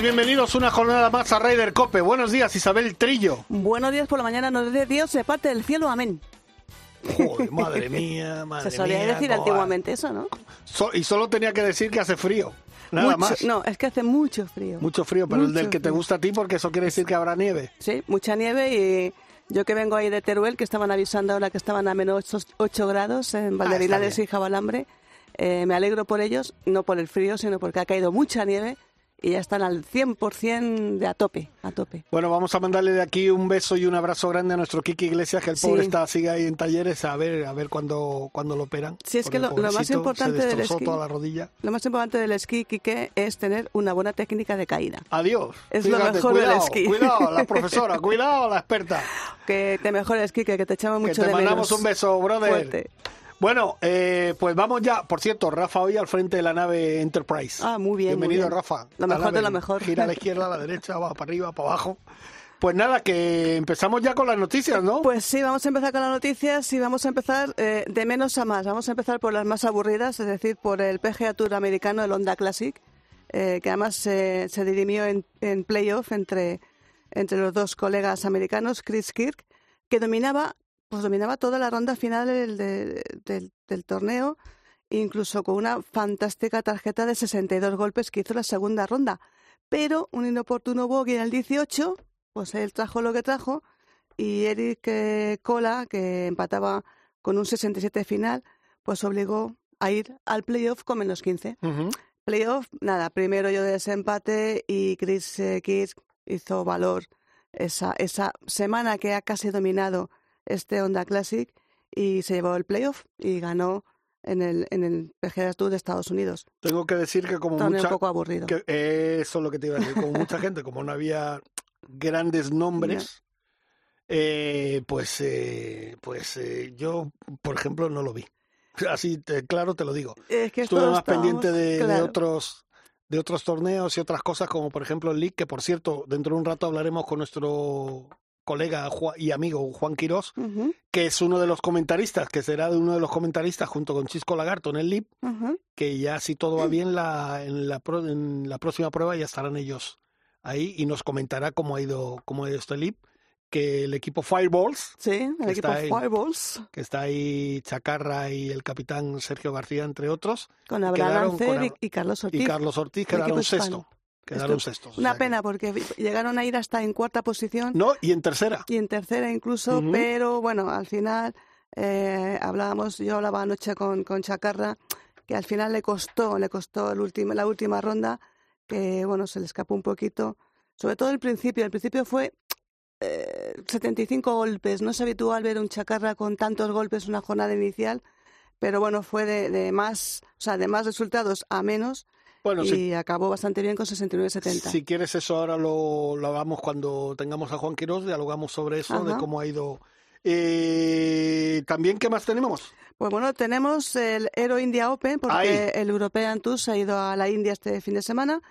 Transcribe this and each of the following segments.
Días, bienvenidos una jornada más a Raider Cope. Buenos días, Isabel Trillo. Buenos días por la mañana, nos dice Dios se parte del cielo, amén. Joder, madre mía, madre Se solía mía, decir antiguamente eso, ¿no? So- y solo tenía que decir que hace frío. Nada Mucho- más. No, es que hace mucho frío. Mucho frío, pero el del que te gusta a ti porque eso quiere decir que habrá nieve. Sí, mucha nieve y yo que vengo ahí de Teruel, que estaban avisando ahora que estaban a menos 8, grados en Valdevinales bien. y Jabalambre, eh, me alegro por ellos, no por el frío, sino porque ha caído mucha nieve y ya están al 100% de a tope, a tope. Bueno, vamos a mandarle de aquí un beso y un abrazo grande a nuestro Kiki Iglesias, que el Sí. pobre está sigue ahí en talleres a ver a ver cuándo, cuándo lo operan. Sí, es que lo- lo más importante del esquí- toda la rodilla. Lo más importante del esquí, Quique, es tener una buena técnica de caída. Adiós. Es lo Fíjate, mejor del cuidado, esquí. Cuidado, la profesora, cuidado, la experta. Que te mejores, Quique, que te echamos Que mucho te de mandamos menos. un beso, brother. Fuerte. Bueno, eh, pues vamos ya. Por cierto, Rafa hoy al frente de la nave Enterprise. Ah, muy bien, muy Bienvenido, bien. Rafa. Lo La mejor de lo mejor. Gira a la izquierda, a la derecha, va para arriba, para abajo. Pues nada, que empezamos ya con las noticias, ¿no? Pues sí, vamos a empezar con las noticias y vamos a empezar eh, de menos a más. Vamos a empezar por las más aburridas, es decir, por el PGA Tour americano, el Honda Classic, eh, que además se- se dirimió en, en playoff entre, entre los dos colegas americanos, Chris Kirk, que dominaba, pues dominaba toda la ronda final del, de- del- del torneo, incluso con una fantástica tarjeta de 62 golpes que hizo la segunda ronda. Pero un inoportuno bogey en el 18, pues él trajo lo que trajo y Eric eh, Cola, que empataba con un 67 final, pues obligó a ir al playoff con menos 15. Ujú. Playoff, nada, primero yo de desempate y Chris eh, Kirk hizo valor esa, esa semana que ha casi dominado este Honda Classic y se llevó el playoff y ganó en el, en el PGA Tour de Estados Unidos. Tengo que decir que como mucha... un poco aburrido. que- eso es lo que te iba a decir. Como mucha gente, como no había grandes nombres, eh, pues, eh, pues eh, yo, por ejemplo, no lo vi. Así, te- claro, te lo digo. Es que Estuve más pendiente de, otros de otros torneos y otras cosas como por ejemplo el League, que por cierto, dentro de un rato hablaremos con nuestro colega y amigo Juan Quirós, que es uno de los comentaristas, que será de uno de los comentaristas junto con Chisco Lagarto en el ujú. que ya si todo va bien la, en, la pro- en la próxima prueba ya estarán ellos ahí y nos comentará cómo ha ido, cómo ha ido este League, que el equipo Fireballs, Sí, el Está equipo ahí. Fireballs, que está ahí Chacarra y el capitán Sergio García, entre otros, con Abraham quedaron con Lancer y, Carlos Ortiz. y Carlos Ortiz quedaron sexto. Quedaron Esto- sextos. o Una que- pena porque llegaron a ir hasta en cuarta posición. No, y en tercera. y en tercera incluso, pero bueno, al final eh, hablábamos, yo hablaba anoche con, con Chacarra, que al final le costó, le costó el último, la última ronda, que bueno, se le escapó un poquito, sobre todo el principio, el principio fue eh, 75 golpes, no es habitual ver un Chacarra con tantos golpes en una jornada inicial, pero bueno, fue de, de más, o sea, de más resultados a menos Bueno, y si, acabó bastante bien con 69-70. si quieres eso ahora lo, lo hagamos cuando tengamos a Juan Quirós, dialogamos sobre eso, de cómo ha ido. Eh, También, ¿qué más tenemos? Pues bueno, tenemos el Aero India Open, porque Ahí. el European Tour se ha ido a la India este fin de semana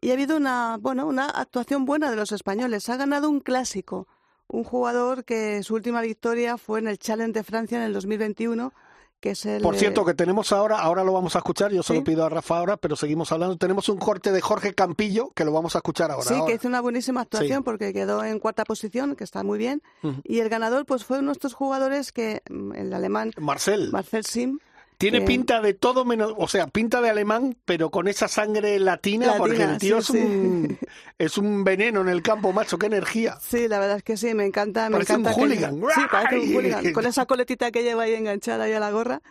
y ha habido una, bueno, una actuación buena de los españoles. Ha ganado un clásico, un jugador que su última victoria fue en el Challenge de Francia en el 2021, que es el... Por cierto, que tenemos ahora, ahora lo vamos a escuchar, yo se lo pido a Rafa ahora, pero seguimos hablando. Tenemos un corte de Jorge Campillo que lo vamos a escuchar ahora. Sí, ahora. que hizo una buenísima actuación Sí. porque quedó en cuarta posición, que está muy bien. Y el ganador pues fue uno de estos jugadores que mm, el alemán Marcel. Marcel Sim Tiene que- pinta de todo menos, o sea, pinta de alemán, pero con esa sangre latina, porque Latina, el tío sí, es, un, es un veneno en el campo, macho, qué energía. Sí, la verdad es que sí, me encanta. Me Parece un que- hooligan. Sí, parece un hooligan. Con esa coletita que lleva ahí enganchada ahí a la gorra.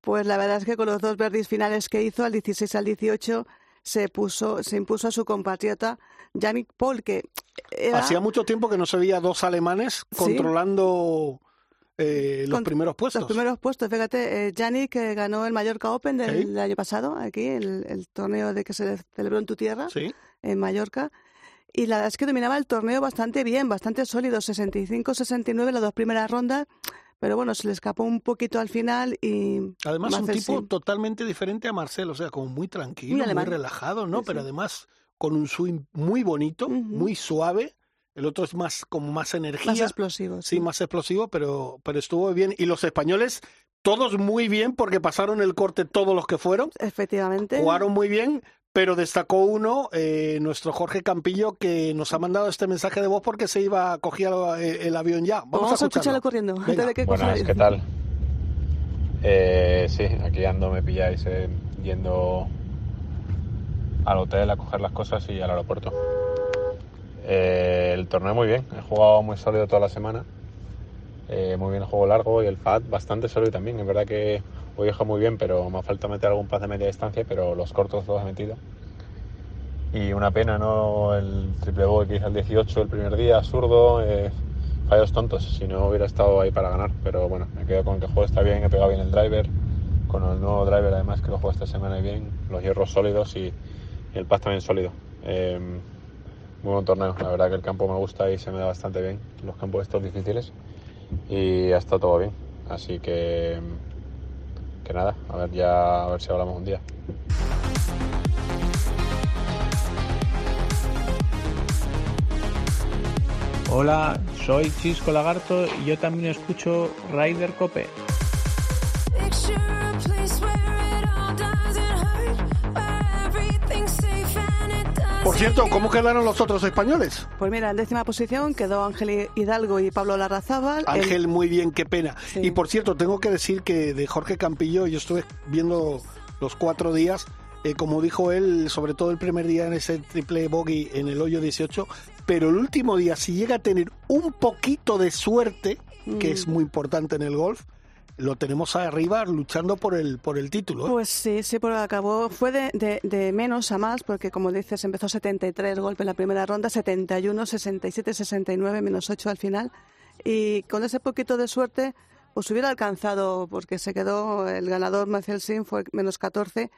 Pues la verdad es que con los dos verdis finales que hizo, al 16 al 18, se puso, se impuso a su compatriota Yannick Paul, que era Hacía mucho tiempo que no se veía dos alemanes controlando eh, los Con- primeros puestos. los primeros puestos. Fíjate, eh, Yannick eh, ganó el Mallorca Open del Sí. año pasado, aquí, el, el torneo de que se celebró en tu tierra, Sí. en Mallorca. y la verdad es que dominaba el torneo bastante bien, bastante sólido, 65-69 las dos primeras rondas, pero bueno, se le escapó un poquito al final y... Además, un tipo totalmente diferente a Marcel, o sea, como muy tranquilo, muy, relajado, ¿no? pero además con un swing muy bonito, muy suave. El otro es más como más energía. Más explosivo. Sí, más explosivo, pero, pero estuvo bien. Y los españoles, todos muy bien, porque pasaron el corte todos los que fueron. Efectivamente. Jugaron muy bien, pero destacó uno, eh, nuestro Jorge Campillo, que nos ha mandado este mensaje de voz porque se iba a coger el, avión ya. Vamos, a, escucharlo corriendo. Buenas, ¿qué tal? Eh, sí, aquí ando, me pilláis eh, yendo al hotel a coger las cosas y al aeropuerto. El torneo muy bien, he jugado muy sólido toda la semana. muy bien el juego largo y el pad bastante sólido también. Es verdad que Hoy he muy bien, pero me ha falta meter algún paz de media distancia, pero los cortos los he metido. Y una pena, ¿no? El triple bogey que hice al 18 el primer día, zurdo, eh, fallos tontos, si no hubiera estado ahí para ganar. Pero bueno, me quedo con que el juego está bien, he pegado bien el driver, con el nuevo driver además que lo juego esta semana bien, los hierros sólidos y, el paz también sólido. Em, muy buen torneo, la verdad que el campo me gusta y se me da bastante bien, los campos estos difíciles y ha estado todo bien. Así que que nada, a ver ya a ver si hablamos un día. Hola, soy Chisco Lagarto y yo también escucho Rider Cope. Por cierto, ¿cómo quedaron los otros españoles? Pues mira, en décima posición quedó Ángel Hidalgo y Pablo Larrazábal. Ángel, muy bien, qué pena. Y por cierto, tengo que decir que de Jorge Campillo, yo estuve viendo los cuatro días, eh, como dijo él, sobre todo el primer día en ese triple bogey en el hoyo 18, pero el último día, si llega a tener un poquito de suerte, que es mm. muy importante en el golf, lo tenemos arriba luchando por el por el título. ¿eh? Pues sí, sí, porque acabó, fue de, de, menos a más, porque como dices, empezó 73 golpes en la primera ronda, 71, 67, 69, menos 8 al final. Y con ese poquito de suerte, pues hubiera alcanzado, porque se quedó el ganador, Marcel Sim, fue menos 14.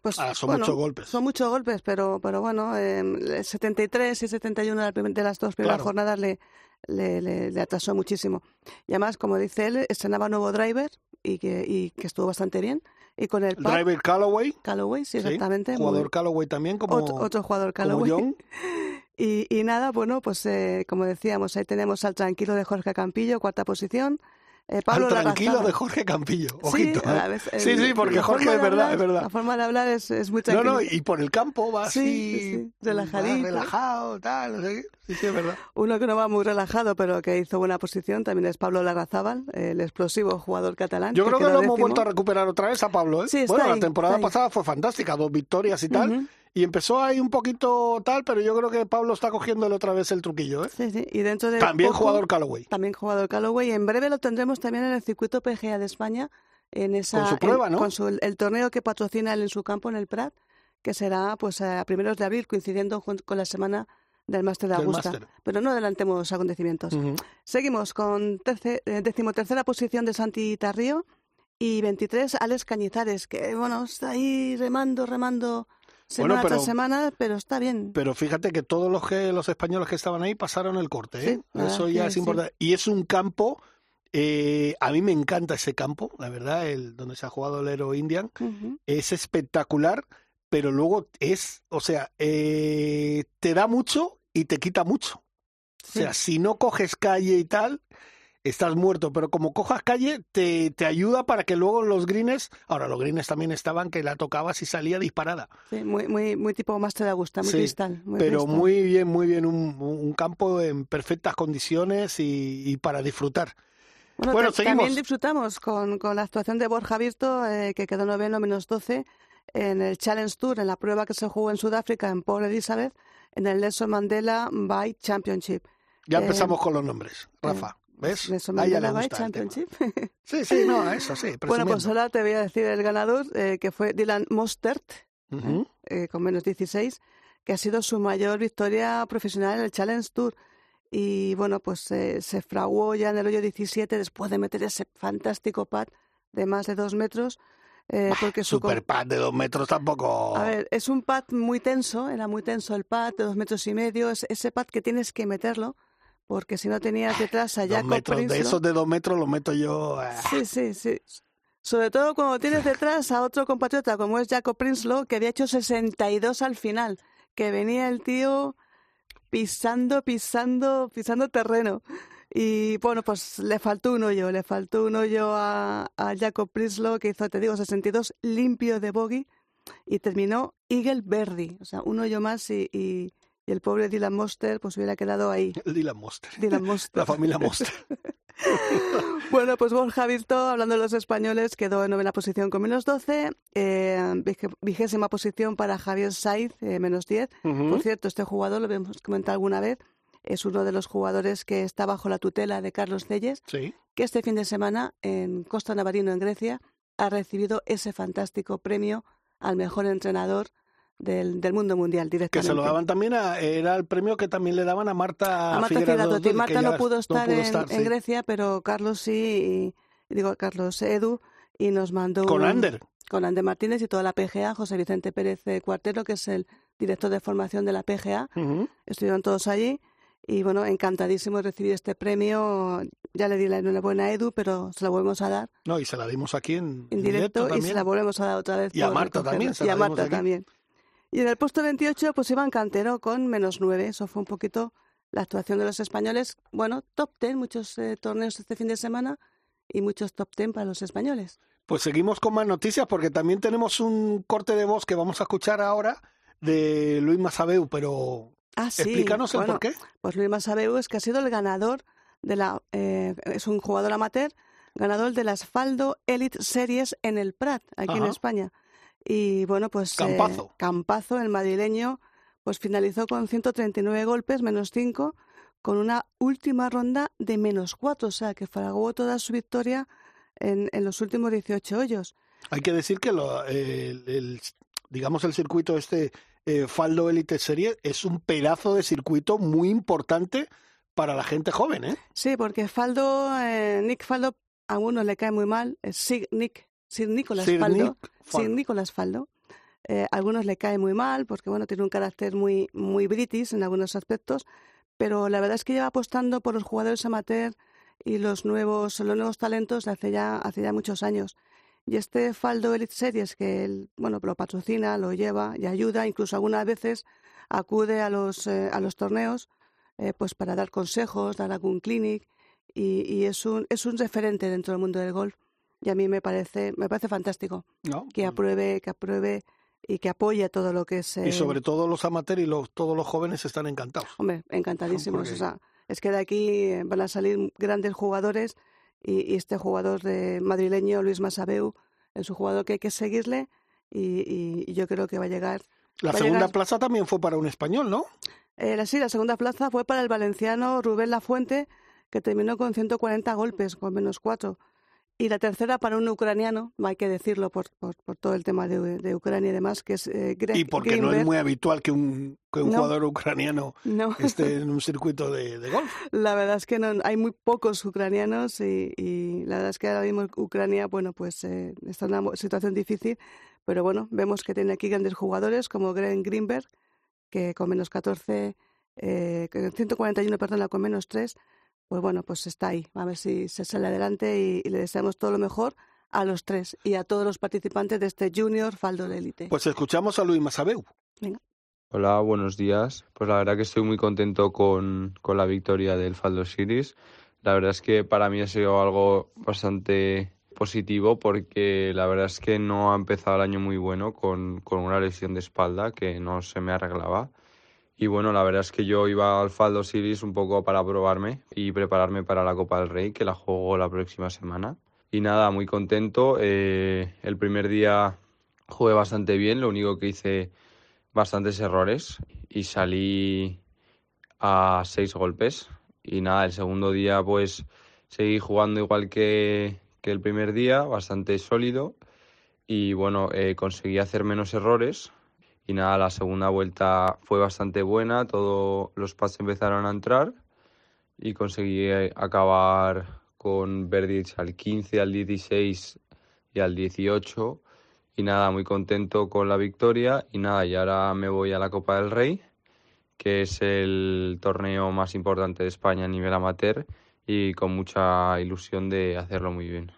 Pues, ah, son muchos golpes. Son muchos golpes, pero, pero bueno, eh, 73 y 71 de las dos primeras jornadas le, le, le, atrasó muchísimo. Y además, como dice él, estrenaba nuevo driver y que, y que estuvo bastante bien. Y con el driver Callaway. Callaway, sí, exactamente. jugador Callaway también, como otro, jugador Callaway. y, y nada, bueno, pues eh, como decíamos, ahí tenemos al tranquilo de Jorge Campillo, cuarta posición. Eh, Pablo tranquilo de Jorge Campillo, ojito. ¿eh? Sí, sí, porque Jorge es verdad, es verdad. La forma de hablar es, es muy tranquilo. No, no, y por el campo va así, relajadito. relajado, tal, no sé Sí, sí, es verdad. Uno que no va muy relajado, pero que hizo buena posición, también es Pablo Larrazábal, el explosivo jugador catalán. Yo creo que lo hemos vuelto a recuperar otra vez a Pablo, ¿eh? bueno, la temporada pasada fue fantástica, dos victorias y tal. Y empezó ahí un poquito tal, pero yo creo que Pablo está cogiéndole otra vez el truquillo, ¿eh? Sí, sí. Y dentro de también jugador Callaway. También jugador Callaway. En breve lo tendremos también en el circuito PGA de España. En esa, con su prueba, ¿no? Con el torneo que patrocina él en su campo, en el Prat, que será pues a primeros de abril, coincidiendo con la semana del Máster de Augusta. Pero no adelantemos acontecimientos. Seguimos con terce, eh, decimotercera posición de Santi Tarrío y 23 Alex Cañizares, que bueno, está ahí remando, remando semana tras semana, pero está bien. Pero fíjate que todos los que los españoles que estaban ahí pasaron el corte, ¿eh? Eso ya es importante. Y es un campo, eh, a mí me encanta ese campo, la verdad, el donde se ha jugado el Aero Indian. Es espectacular, pero luego es, o sea, eh, te da mucho y te quita mucho. O sea, si no coges calle y tal, estás muerto, pero como cojas calle, te, te ayuda para que luego los greens, ahora los greens también estaban que la tocabas y salía disparada. Sí, muy, muy, muy tipo más te gusta, muy cristal. pero muy bien, muy bien, un, un, campo en perfectas condiciones y, y para disfrutar. Bueno, también disfrutamos con, con, la actuación de Borja Virto, eh, que quedó noveno menos 12 en el Challenge Tour, en la prueba que se jugó en Sudáfrica, en Port Elizabeth, en el Nelson Mandela Bike Championship. Ya empezamos eh, con los nombres, Rafa. ¿Ves? A ella le gusta Championship. Sí, sí, no, eso sí. Bueno, pues ahora te voy a decir el ganador, eh, que fue Dylan Mostert, eh, con menos 16, que ha sido su mayor victoria profesional en el Challenge Tour. Y bueno, pues eh, se fraguó ya en el hoyo 17 después de meter ese fantástico pad de más de dos metros. Eh, porque su Super pad de dos metros tampoco. A ver, es un pad muy tenso, era muy tenso el pad de dos metros y medio, es ese pad que tienes que meterlo, porque si no tenías detrás a Jacob metros, de Prinsloo. esos de dos metros los meto yo. ah. Sí, sí, sí. Sobre todo cuando tienes detrás a otro compatriota como es Jacob Prinsloo, que había hecho 62 al final, que venía el tío pisando, pisando, pisando terreno. Y bueno, pues le faltó un hoyo, le faltó un hoyo a, a Jacob Prinsloo, que hizo, te digo, 62 limpio de bogey y terminó Eagle Verdi, o sea, un hoyo más y, y, y el pobre Dylan Monster pues hubiera quedado ahí. Dylan Monster. Dylan Monster. La familia Monster. Bueno, pues Borja Virto, hablando de los españoles, quedó en novena posición con menos 12, eh, vigésima posición para Javier Saiz, eh, menos 10. Ujú. Por cierto, este jugador, lo hemos comentado alguna vez, es uno de los jugadores que está bajo la tutela de Carlos Celles, Sí. que este fin de semana en Costa Navarino, en Grecia, ha recibido ese fantástico premio al mejor entrenador del, del mundo mundial Que directamente. se lo daban también a. Era el premio que también le daban a Marta, a Marta que Marta no pudo estar, en, estar, en sí. Grecia, pero Carlos sí, y, y digo Carlos Edu, y nos mandó Con un- Ander. con Ander Martínez y toda la PGA, José Vicente Pérez Cuartero, que es el director de formación de la PGA. Ujú. Estuvieron todos allí y bueno, encantadísimo de recibir este premio. Ya le di la enhorabuena a Edu, pero se la volvemos a dar No, y se la dimos aquí en, en directo, y también. se la volvemos a dar otra vez. Y a Marta recogerla. también, se Y la a dimos Marta aquí. también. Y en el puesto 28, pues Iván Cantero con menos 9. Eso fue un poquito la actuación de los españoles. Bueno, top 10, muchos eh, torneos este fin de semana y muchos top 10 para los españoles. Pues seguimos con más noticias porque también tenemos un corte de voz que vamos a escuchar ahora de Luis Masabeu, pero Ah, sí. explícanos el bueno, por qué. Pues Luis Masabeu es que ha sido el ganador de la. eh, es un jugador amateur, ganador de las Faldo Elite Series en el Prat, aquí en. España. Y bueno, pues. eh, Campazo. Campazo, el madrileño, pues finalizó con 139 golpes, menos 5, con una última ronda de menos 4, o sea, que fraguó toda su victoria en, en los últimos 18 hoyos. Hay que decir que lo- el, el- digamos el circuito este eh, Faldo Elite Serie es un pedazo de circuito muy importante para la gente joven, ¿eh? Sí, porque Faldo, eh, Nick Faldo, a algunos le cae muy mal, es Sig, Nick, Sir Nicolás Sir Faldo. Sir Faldo. Nicolás Faldo. Eh, a algunos le cae muy mal porque bueno tiene un carácter muy muy british en algunos aspectos, pero la verdad es que lleva apostando por los jugadores amateur y los nuevos los nuevos talentos hace ya hace ya muchos años. Y este Faldo Elite Series que él bueno lo patrocina, lo lleva y ayuda, incluso algunas veces acude a los eh, a los torneos eh, pues para dar consejos, dar algún clinic y, y es un es un referente dentro del mundo del golf y a mí me parece me parece fantástico ¿no? que apruebe, que apruebe y que apoye todo lo que es. Y sobre todo los amateurs y los, todos los jóvenes están encantados. Hombre, encantadísimos. Porque- O sea, es que de aquí eh, van a salir grandes jugadores y, y este jugador de madrileño, Luis Masabeu, es un jugador que hay que seguirle y, y- y yo creo que va a llegar. La Va segunda llegar- plaza también fue para un español, ¿no? Eh, sí, la segunda plaza fue para el valenciano Rubén Lafuente, que terminó con 140 golpes, con menos cuatro. Y la tercera para un ucraniano, hay que decirlo por, por, por todo el tema de, de Ucrania y demás, que es eh, Greg Y porque no es muy habitual que un, que un No. jugador ucraniano No. esté en un circuito de, de golf. La verdad es que no, hay muy pocos ucranianos y, y la verdad es que ahora mismo Ucrania, bueno, pues eh, está en una situación difícil, pero bueno, vemos que tiene aquí grandes jugadores como Greg Greenberg, que con menos 14, eh, con 141, perdón, con menos 3, pues bueno, pues está ahí. A ver si se sale adelante y, y le deseamos todo lo mejor a los tres y a todos los participantes de este Junior Faldo de Elite. Pues escuchamos a Luis Masabeu. Hola, buenos días. Pues la verdad que estoy muy contento con, con la victoria del Faldo Series. La verdad es que para mí ha sido algo bastante positivo porque la verdad es que no ha empezado el año muy bueno con, con una lesión de espalda que no se me arreglaba. Y bueno, la verdad es que yo iba al Faldo Series un poco para probarme y prepararme para la Copa del Rey, que la juego la próxima semana. Y nada, muy contento. Eh, el primer día jugué bastante bien, lo único que hice bastantes errores y salí a seis golpes. Y nada, el segundo día pues seguí jugando igual que, que el primer día, bastante sólido. Y bueno, eh, conseguí hacer menos errores. Y nada, la segunda vuelta fue bastante buena, todos los pads empezaron a entrar y conseguí eh, acabar con verdicts al 15, al 16 y al 18 y nada, muy contento con la victoria y nada, y ahora me voy a la Copa del Rey, que es el torneo más importante de España a nivel amateur y con mucha ilusión de hacerlo muy bien.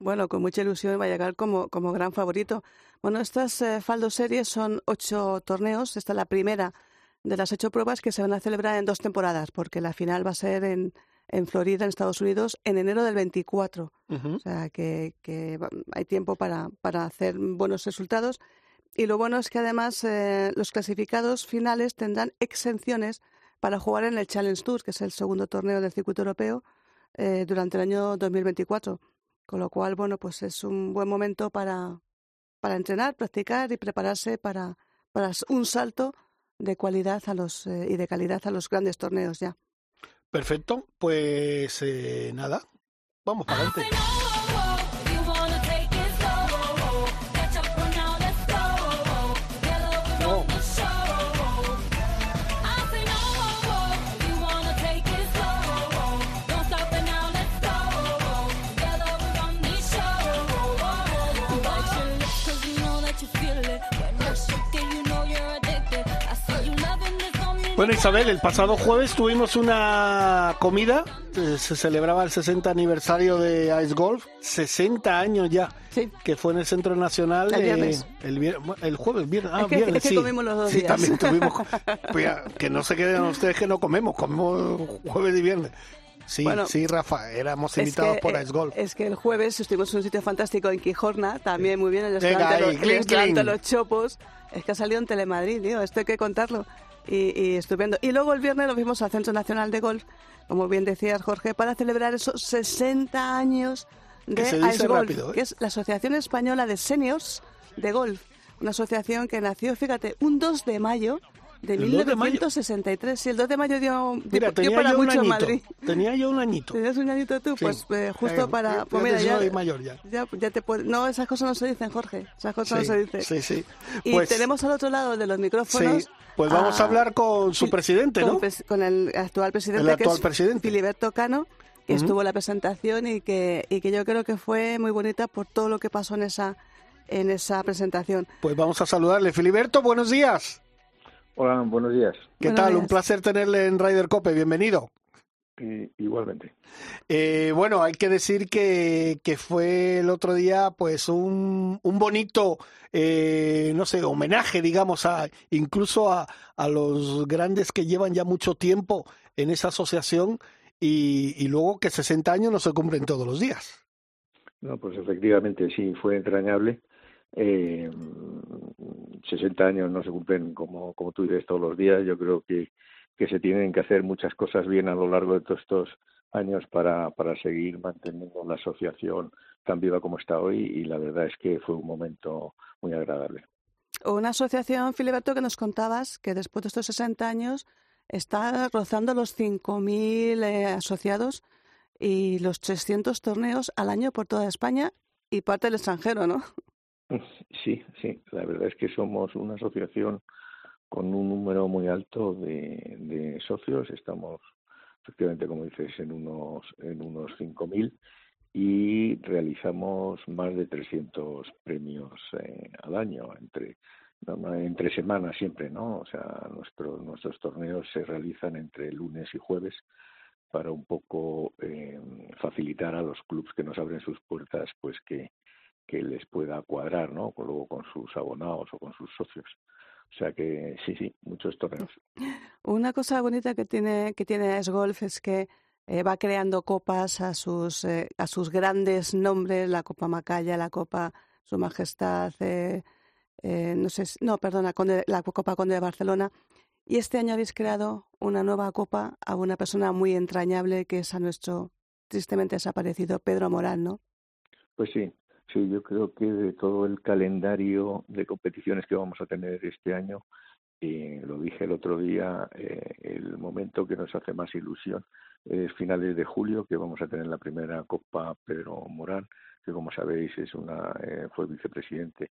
Bueno, con mucha ilusión va a llegar como, como gran favorito. Bueno, estas eh, Faldo Series son ocho torneos. Esta es la primera de las ocho pruebas que se van a celebrar en dos temporadas, porque la final va a ser en, en Florida, en Estados Unidos, en enero del 24. O sea, que, que, hay tiempo para, para hacer buenos resultados. Y lo bueno es que además eh, los clasificados finales tendrán exenciones para jugar en el Challenge Tour, que es el segundo torneo del circuito europeo, eh, durante el año 2024. Con lo cual, bueno, pues es un buen momento para, para entrenar, practicar y prepararse para, para un salto de cualidad a los, eh, y de calidad a los grandes torneos ya. Perfecto, pues eh, nada, vamos para adelante. Bueno, Isabel, el pasado jueves tuvimos una comida, eh, se celebraba el 60 aniversario de Ice Golf, 60 años ya, sí. que fue en el Centro Nacional el viernes. el, el, jueves, viernes, ah, es que, viernes, es que sí. comimos los dos sí, días. también tuvimos, pues ya, que no se queden ustedes que no comemos, comemos jueves y viernes. Sí, Bueno, sí, Rafa, éramos Es invitados que, por Ice Golf. Es que el jueves estuvimos en un sitio fantástico en Quijorna, también muy bien, el restaurante, los. Los Chopos. Es que ha salido en Telemadrid, tío, esto hay que contarlo. Y, y estupendo. Y luego el viernes nos fuimos al Centro Nacional de Golf, como bien decías, Jorge, para celebrar esos 60 años de Ice Golf, rápido, ¿eh? que es la Asociación Española de Seniors de Golf. Una asociación que nació, fíjate, un 2 de mayo de ¿El 2 de mayo? 1963. Sí, el 2 de mayo dio, Mira, dio tenía para yo un mucho en añito, Madrid. tenía yo un añito. ¿Tenías un añito tú? Sí. Pues eh, justo Eh, para... Pues mira, ya, soy mayor ya. ya, ya te puede- No, esas cosas no se dicen, Jorge. Esas cosas no Sí, se dicen. sí, sí. Y Pues- tenemos al otro lado de los micrófonos... Sí, pues vamos a hablar con su presidente, con, ¿no? con el actual presidente, El que actual es presidente. Filiberto Cano, que estuvo en la presentación y que, y que yo creo que fue muy bonita por todo lo que pasó en esa, en esa presentación. Pues vamos a saludarle. Filiberto, buenos días. Hola, buenos días. ¿Qué Buenos tal? días. Un placer tenerle en Ryder Cope. Bienvenido. Igualmente. Eh, bueno, hay que decir que, que fue el otro día, pues, un, un bonito, eh, no sé, homenaje, digamos, a incluso a, a los grandes que llevan ya mucho tiempo en esa asociación y, y luego que 60 años no se cumplen todos los días. No, pues efectivamente sí, fue entrañable. Eh, 60 años no se cumplen como, como tú dices todos los días. Yo creo que, que se tienen que hacer muchas cosas bien a lo largo de todos estos años para, para seguir manteniendo la asociación tan viva como está hoy y la verdad es que fue un momento muy agradable. Una asociación, Filiberto, que nos contabas que después de estos 60 años está rozando los 5.000 eh, asociados y los 300 torneos al año por toda España y parte del extranjero, ¿no? Sí, sí, la verdad es que somos una asociación con un número muy alto de, socios. Estamos, efectivamente, como dices, en unos en unos 5.000 y realizamos más de 300 premios eh, al año entre entre semanas siempre, ¿no? O sea, nuestro, nuestros torneos se realizan entre lunes y jueves para un poco eh, facilitar a los clubs que nos abren sus puertas, pues que que les pueda cuadrar, ¿no? Con- Luego con sus abonados o con sus socios. O sea que sí, sí, muchos torneos. Una cosa bonita que tiene que tiene Ice Golf es que eh, va creando copas a sus eh, a sus grandes nombres, la Copa Macaya, la Copa Su Majestad, eh, eh, no sé, si- no, perdona, Conde- la Copa Conde de Barcelona. Y este año habéis creado una nueva copa a una persona muy entrañable que es a nuestro tristemente desaparecido Pedro Morán, ¿no? Pues sí, sí, yo creo que de todo el calendario de competiciones que vamos a tener este año, eh, lo dije el otro día, eh, el momento que nos hace más ilusión es finales de julio, que vamos a tener la primera Copa Pedro Morán, que como sabéis es una eh, fue vicepresidente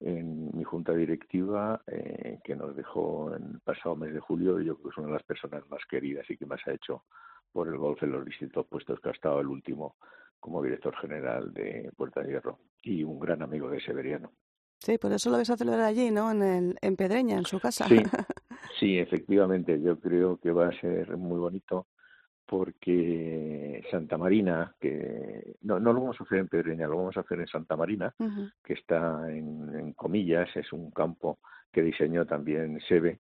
en mi junta directiva, eh, que nos dejó en el pasado mes de julio, y yo creo que es una de las personas más queridas y que más ha hecho por el golf en los distintos puestos que ha estado el último como director general de Puerta de Hierro y un gran amigo de Severiano. Sí, por eso lo vais a celebrar allí, ¿no? En, el, en Pedreña, en su casa. Sí, sí, efectivamente. Yo creo que va a ser muy bonito porque Santa Marina, que no, no lo vamos a hacer en Pedreña, lo vamos a hacer en Santa Marina, que está en, en, comillas, es un campo que diseñó también Sebe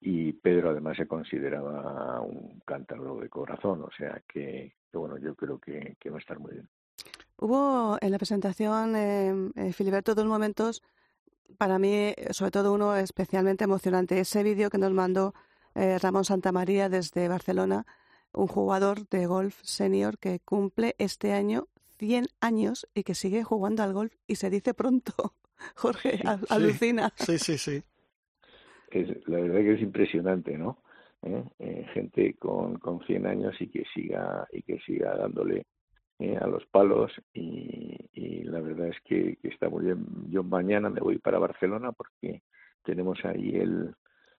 y Pedro además se consideraba un cántaro de corazón, o sea que, que bueno, yo creo que, que, va a estar muy bien. Hubo en la presentación, eh, Filiberto, dos momentos para mí, sobre todo uno especialmente emocionante, ese vídeo que nos mandó eh, Ramón Santamaría desde Barcelona, un jugador de golf senior que cumple este año 100 años y que sigue jugando al golf y se dice pronto. Jorge, Sí, alucina. Sí, sí, sí. Es, la verdad que es impresionante, ¿no? ¿Eh? Eh, gente con, con 100 años y que siga y que siga dándole eh, a los palos y, y la verdad es que, que, está muy bien. Yo mañana me voy para Barcelona porque tenemos ahí el,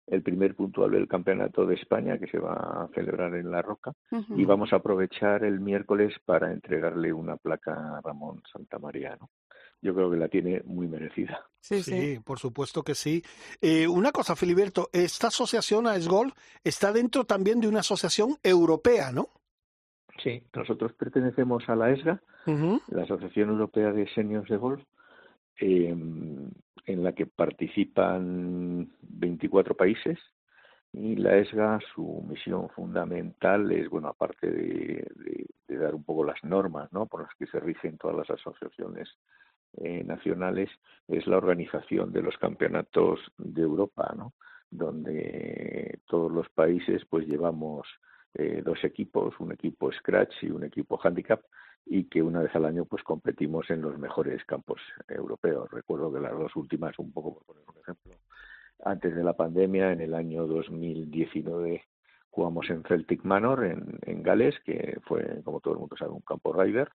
el primer puntual del Campeonato de España que se va a celebrar en La Roca Uh -huh. y vamos a aprovechar el miércoles para entregarle una placa a Ramón Santamaría, ¿no? Yo creo que la tiene muy merecida. Sí, Sí, sí. por supuesto que sí. Eh, una cosa, Filiberto, esta asociación AESGOL está dentro también de una asociación europea, ¿no? Sí, nosotros pertenecemos a la ESGA, la Asociación Europea de Seniors de Golf, eh, en la que participan 24 países y la ESGA su misión fundamental es, bueno, aparte de, de, de dar un poco las normas ¿no? por las que se rigen todas las asociaciones eh, nacionales, es la organización de los campeonatos de Europa, ¿no? donde todos los países pues llevamos eh, dos equipos, un equipo Scratch y un equipo Handicap, y que una vez al año pues competimos en los mejores campos europeos. Recuerdo que las dos últimas, un poco por poner un ejemplo, antes de la pandemia, en el año 2019 jugamos en Celtic Manor, en, en Gales, que fue, como todo el mundo sabe, un campo rider,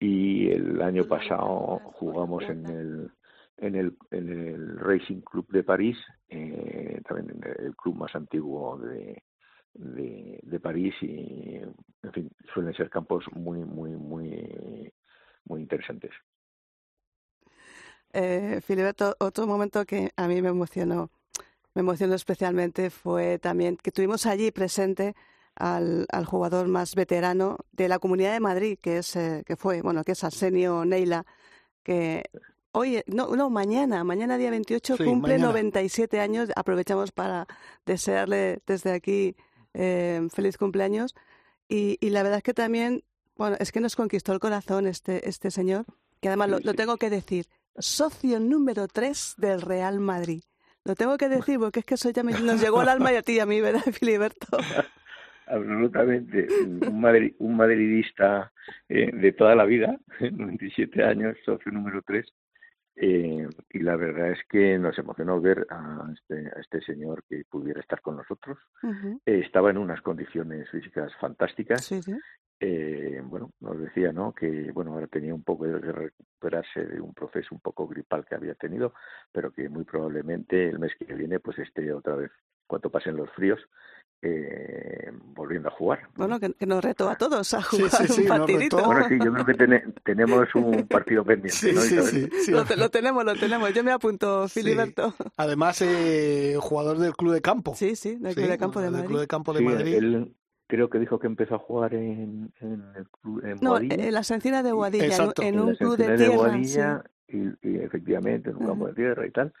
y el año pasado jugamos en el en el, en el Racing Club de París, eh, también el club más antiguo de, de, de, París y, en fin, suelen ser campos muy, muy, muy, muy interesantes. Eh, Filiberto, otro momento que a mí me emocionó, me emocionó especialmente fue también que tuvimos allí presente al, al jugador más veterano de la Comunidad de Madrid, que es eh, que fue, bueno, que es Arsenio Neila, que Hoy, no, no, mañana, mañana día 28 Sí, cumple mañana. 97 años. Aprovechamos para desearle desde aquí eh, feliz cumpleaños. Y, y, la verdad es que también, bueno, es que nos conquistó el corazón este, este señor, que además lo, lo tengo que decir, socio número 3 del Real Madrid. Lo tengo que decir porque es que eso ya me, nos llegó al alma y a ti y a mí, ¿verdad, Filiberto? Absolutamente. Un, madri, un madridista eh, de toda la vida, 97 años, socio número 3. Eh, y la verdad es que nos emocionó ver a este, a este señor que pudiera estar con nosotros. Uh -huh. eh, estaba en unas condiciones físicas fantásticas. Sí, sí. Eh, bueno, nos decía, ¿no? Que, bueno, ahora tenía un poco de recuperarse de un proceso un poco gripal que había tenido, pero que muy probablemente el mes que viene, pues esté otra vez, cuando pasen los fríos, eh, volviendo a jugar. Bueno, que, que, nos reto a todos a jugar sí, sí, sí, un partidito. Bueno, sí, yo creo que ten tenemos un partido pendiente. Sí, ¿no? sí, sí, sí, lo, lo, tenemos, lo tenemos. Yo me apunto, Filiberto. Además, eh, jugador del Club de Campo. Sí, sí, del Club de Campo de Madrid. Del Club de Campo de sí, Madrid. Él, creo que dijo que empezó a jugar en, en el club en no, Boadilla. en las encinas de Boadilla, Exacto. en, en un club de de tierra. Boadilla, sí. y, y, efectivamente en un campo uh -huh. de tierra y tal.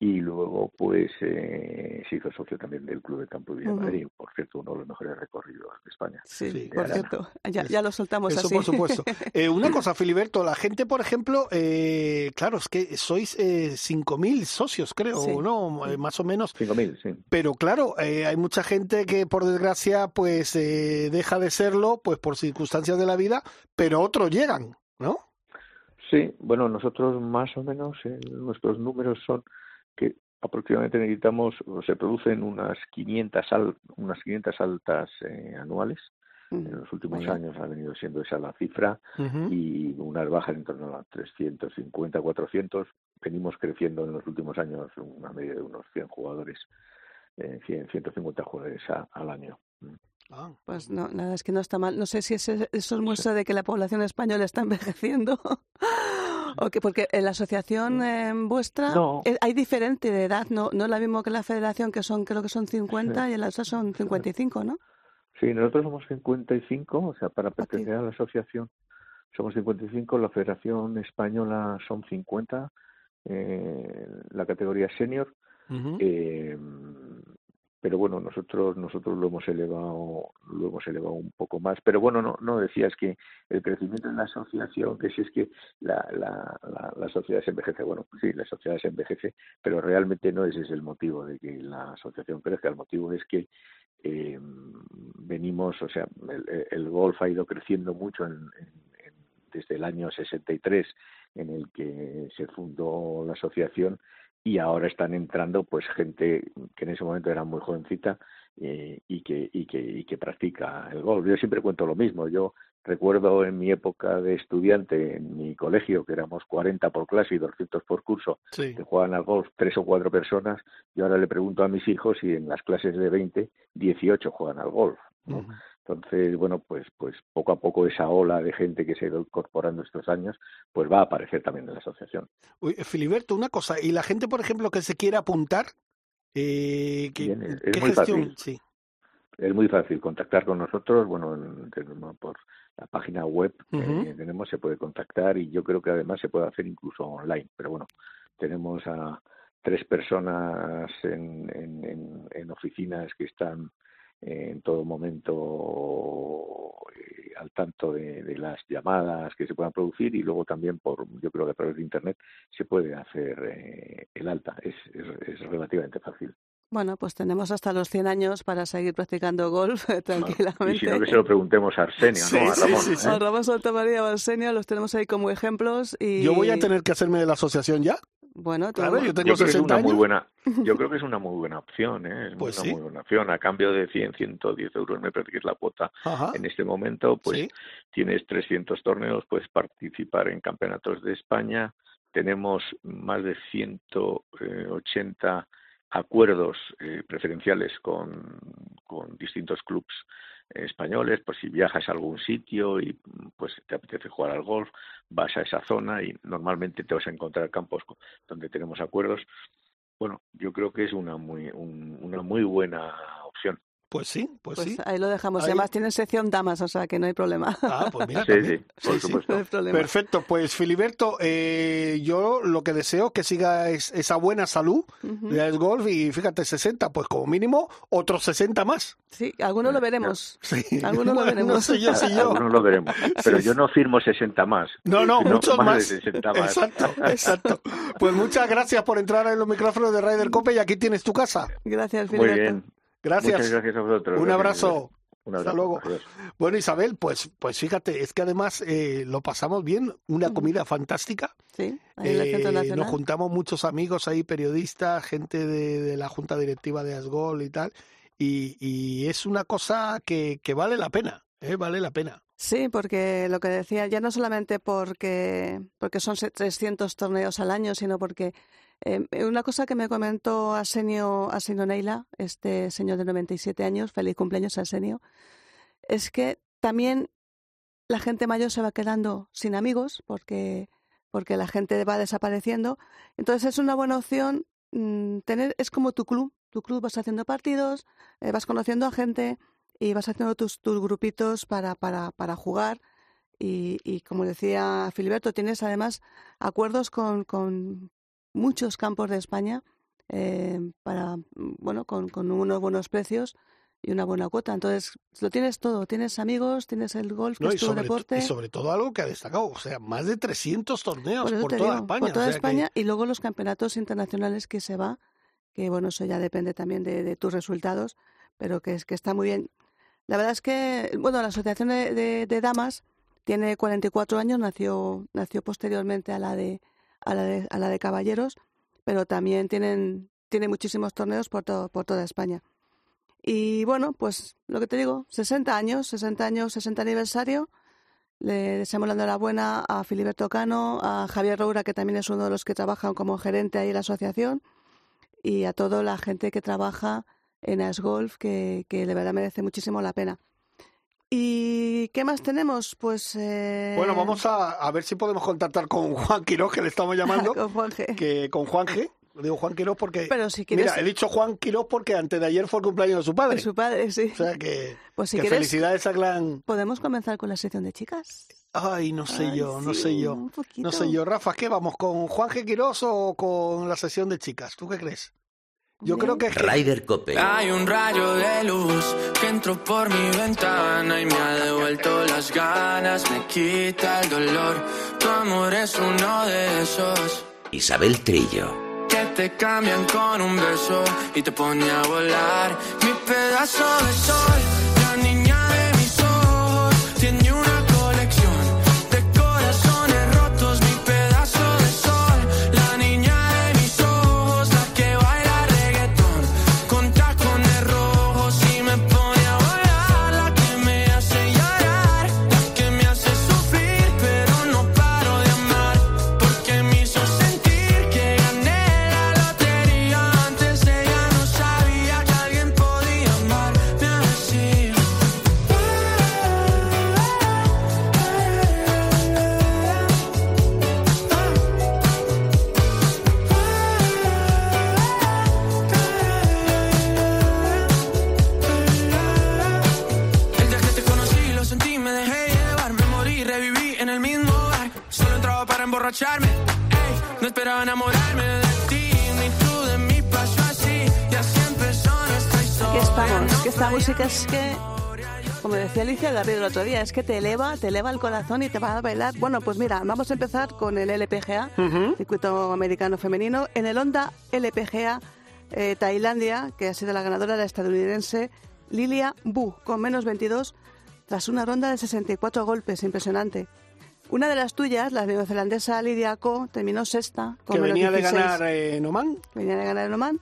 Y luego, pues, eh, se hizo socio también del Club de Campo de Villa uh -huh. Madrid. Por cierto, uno de los mejores recorridos de España. Sí, sí por cierto. Ya, ya, lo soltamos Eso así. por supuesto. eh, una cosa, Filiberto, la gente, por ejemplo, eh, claro, es que sois eh, 5.000 socios, creo, sí. ¿no? Eh, más o menos. 5.000, sí. Pero claro, eh, hay mucha gente que, por desgracia, pues eh, deja de serlo, pues por circunstancias de la vida, pero otros llegan, ¿no? Sí, bueno, nosotros más o menos, eh, nuestros números son que aproximadamente necesitamos, o se producen unas 500, al, unas 500 altas eh, anuales. Mm, en los últimos años ha venido siendo esa la cifra uh -huh. y unas bajas en torno a 350, 400. Venimos creciendo en los últimos años una media de unos 100 jugadores, eh, 100, 150 jugadores a, al año. Ah. Pues no, nada, es que no está mal. No sé si ese, eso es muestra de que la población española está envejeciendo Okay, porque en la asociación eh, vuestra No. eh, hay diferente de edad, no, no es la mismo que la federación, que son creo que son 50 y en la otra son 55, ¿no? Sí, nosotros somos 55, o sea, para pertenecer a la asociación somos 55, la Federación Española son 50, eh, la categoría senior, Ujú. eh, pero bueno, nosotros nosotros lo hemos elevado lo hemos elevado un poco más, pero bueno, no no decías que el crecimiento en la asociación, que si es que la, la, la, la sociedad se envejece, bueno, sí, la sociedad se envejece, pero realmente no ese es el motivo de que la asociación crezca, el motivo es que eh, venimos, o sea, el, el golf ha ido creciendo mucho en, desde el año 63 en el que se fundó la asociación y ahora están entrando pues gente que en ese momento era muy jovencita eh, y que y que y que practica el golf. Yo siempre cuento lo mismo. Yo recuerdo en mi época de estudiante en mi colegio que éramos 40 por clase y 200 por curso Sí. que juegan al golf tres o cuatro personas. Yo ahora le pregunto a mis hijos si en las clases de 20, 18 juegan al golf. Entonces, bueno, pues, pues poco a poco esa ola de gente que se ha ido incorporando estos años, pues va a aparecer también en la asociación. Uy, Filiberto, una cosa, y la gente, por ejemplo, que se quiera apuntar, eh, ¿qué, Bien, es- muy gestión? fácil. Sí. Es muy fácil contactar con nosotros, bueno, en- tenemos por la página web eh, tenemos, se puede contactar y yo creo que además se puede hacer incluso online, pero bueno, tenemos a tres personas en, en, en, en oficinas que están en todo momento eh, al tanto de, de las llamadas que se puedan producir y luego también por, yo creo que a través de internet se puede hacer eh, el alta, es, es, es relativamente fácil. Bueno, pues tenemos hasta los 100 años para seguir practicando golf tranquilamente. Y si no, que se lo preguntemos a Arsenio, Sí, ¿no? A sí, Ramón. sí, sí. ¿eh? A Ramón Santamaría Balsenia los tenemos ahí como ejemplos y... Yo voy a tener que hacerme de la asociación ya. Bueno, Claro, yo tengo Yo creo que es 60 una muy buena, yo creo que es una muy buena opción, ¿eh? Es Pues una sí. muy buena opción. A cambio de 100, 110 euros, me parece que es la cuota Ajá. en este momento, pues Sí. tienes 300 torneos, puedes participar en campeonatos de España, tenemos más de 180 acuerdos eh, preferenciales con, con distintos clubes españoles, pues si viajas a algún sitio y pues te apetece jugar al golf, vas a esa zona y normalmente te vas a encontrar campos donde tenemos acuerdos. Bueno, yo creo que es una muy un- una muy buena. Pues sí, pues, Pues sí. ahí lo dejamos. Ahí- Además tienen sección damas, o sea que no hay problema. Ah, pues mira, Sí, también. sí, por Sí, sí. supuesto. no hay problema. Perfecto, pues Filiberto, eh, yo lo que deseo que siga es esa buena salud Ujú. de Ice Golf y fíjate, 60, pues como mínimo otros 60 más. Sí, algunos lo veremos. Sí. Algunos lo Bueno, veremos. No sé yo si yo. Algunos lo veremos, pero yo no firmo 60 más. No, no, Sino muchos más más. de 60 más. Exacto, exacto. Pues muchas gracias por entrar en los micrófonos de Ryder Cope y aquí tienes tu casa. Gracias, Muy Filiberto. bien. Gracias. Muchas gracias a vosotros. Un Gracias. abrazo. Un Hasta luego. Adiós. Bueno, Isabel, pues, pues fíjate, es que además eh, lo pasamos bien, una comida fantástica. Sí, ahí en el Centro Eh, Nacional. nos juntamos muchos amigos ahí, periodistas, gente de, de la junta directiva de Asgol y tal, y, y es una cosa que, que vale la pena, ¿eh? vale la pena. Sí, porque lo que decía, ya no solamente porque, porque son se- 300 torneos al año, sino porque eh, una cosa que me comentó Arsenio, Arsenio Neila, este señor de 97 años, feliz cumpleaños Arsenio, es que también la gente mayor se va quedando sin amigos porque, porque la gente va desapareciendo. Entonces es una buena opción mm, tener, es como tu club, tu club vas haciendo partidos, eh, vas conociendo a gente y vas haciendo tus, tus grupitos para, para, para jugar. Y, y como decía Filiberto, tienes además acuerdos con muchos campos de España eh, para, mm, bueno, con, con unos buenos precios y una buena cuota. Entonces, lo tienes todo. Tienes amigos, tienes el golf, que No, es tu sobre, deporte. y sobre todo algo que ha destacado, o sea, más de 300 torneos Por por toda digo, España. por toda o sea que- España y luego los campeonatos internacionales que se va, que bueno, eso ya depende también de, de tus resultados, pero que es que está muy bien. La verdad es que, bueno, la Asociación de, de- de Damas tiene 44 años, nació, nació posteriormente a la de, a la de, a la de Caballeros, pero también tienen, tiene muchísimos torneos por, todo, por toda España. Y bueno, pues lo que te digo, 60 años, 60 años, 60 aniversario. Le deseamos la enhorabuena a Filiberto Cano, a Javier Roura, que también es uno de los que trabajan como gerente ahí en la asociación, y a toda la gente que trabaja en Asgolf, que, que de verdad merece muchísimo la pena. ¿Y qué más tenemos? Pues. Eh... Bueno, vamos a, a, ver si podemos contactar con Juan Quiroz, que le estamos llamando. con Juan G. Que, con Juan G. Digo Juan Quiroz porque. Pero si quieres... Mira, he dicho Juan Quiroz porque antes de ayer fue el cumpleaños de su padre. De su padre, sí. O sea que. Pues si que quieres, felicidades a Clan. ¿Podemos comenzar con la sección de chicas? Ay, no sé Ay, yo, no sí, sé yo. un. No sé yo. Rafa, ¿qué vamos? ¿Con Juan G. Quiroz o con la sesión de chicas? ¿Tú qué crees? Yo creo que es que- Ryder Cope. Hay un rayo de luz que entró por mi ventana y me ha devuelto las ganas, me quita el dolor. Tu amor es uno de esos Isabel Trillo. que te cambian con un beso y te pone a volar. Mi pedazo de sol, emborracharme, ey, no esperaba enamorarme de ti, ni tú de mí pasó así, y así empezó nuestra historia. Aquí estamos, No que esta música es que, como decía Alicia Garrido el otro día, es que te eleva, te eleva el corazón y te va a bailar. Bueno, pues mira, vamos a empezar con el LPGA, Circuito Americano Femenino. En el Honda LPGA eh, Tailandia, que ha sido la ganadora la estadounidense Lilia Bu, con menos 22, tras una ronda de 64 golpes, impresionante. Una de las tuyas, la neozelandesa Lidia Ko, terminó sexta. Con que menos venía de 16 ganar eh, Noman. venía de ganar el Oman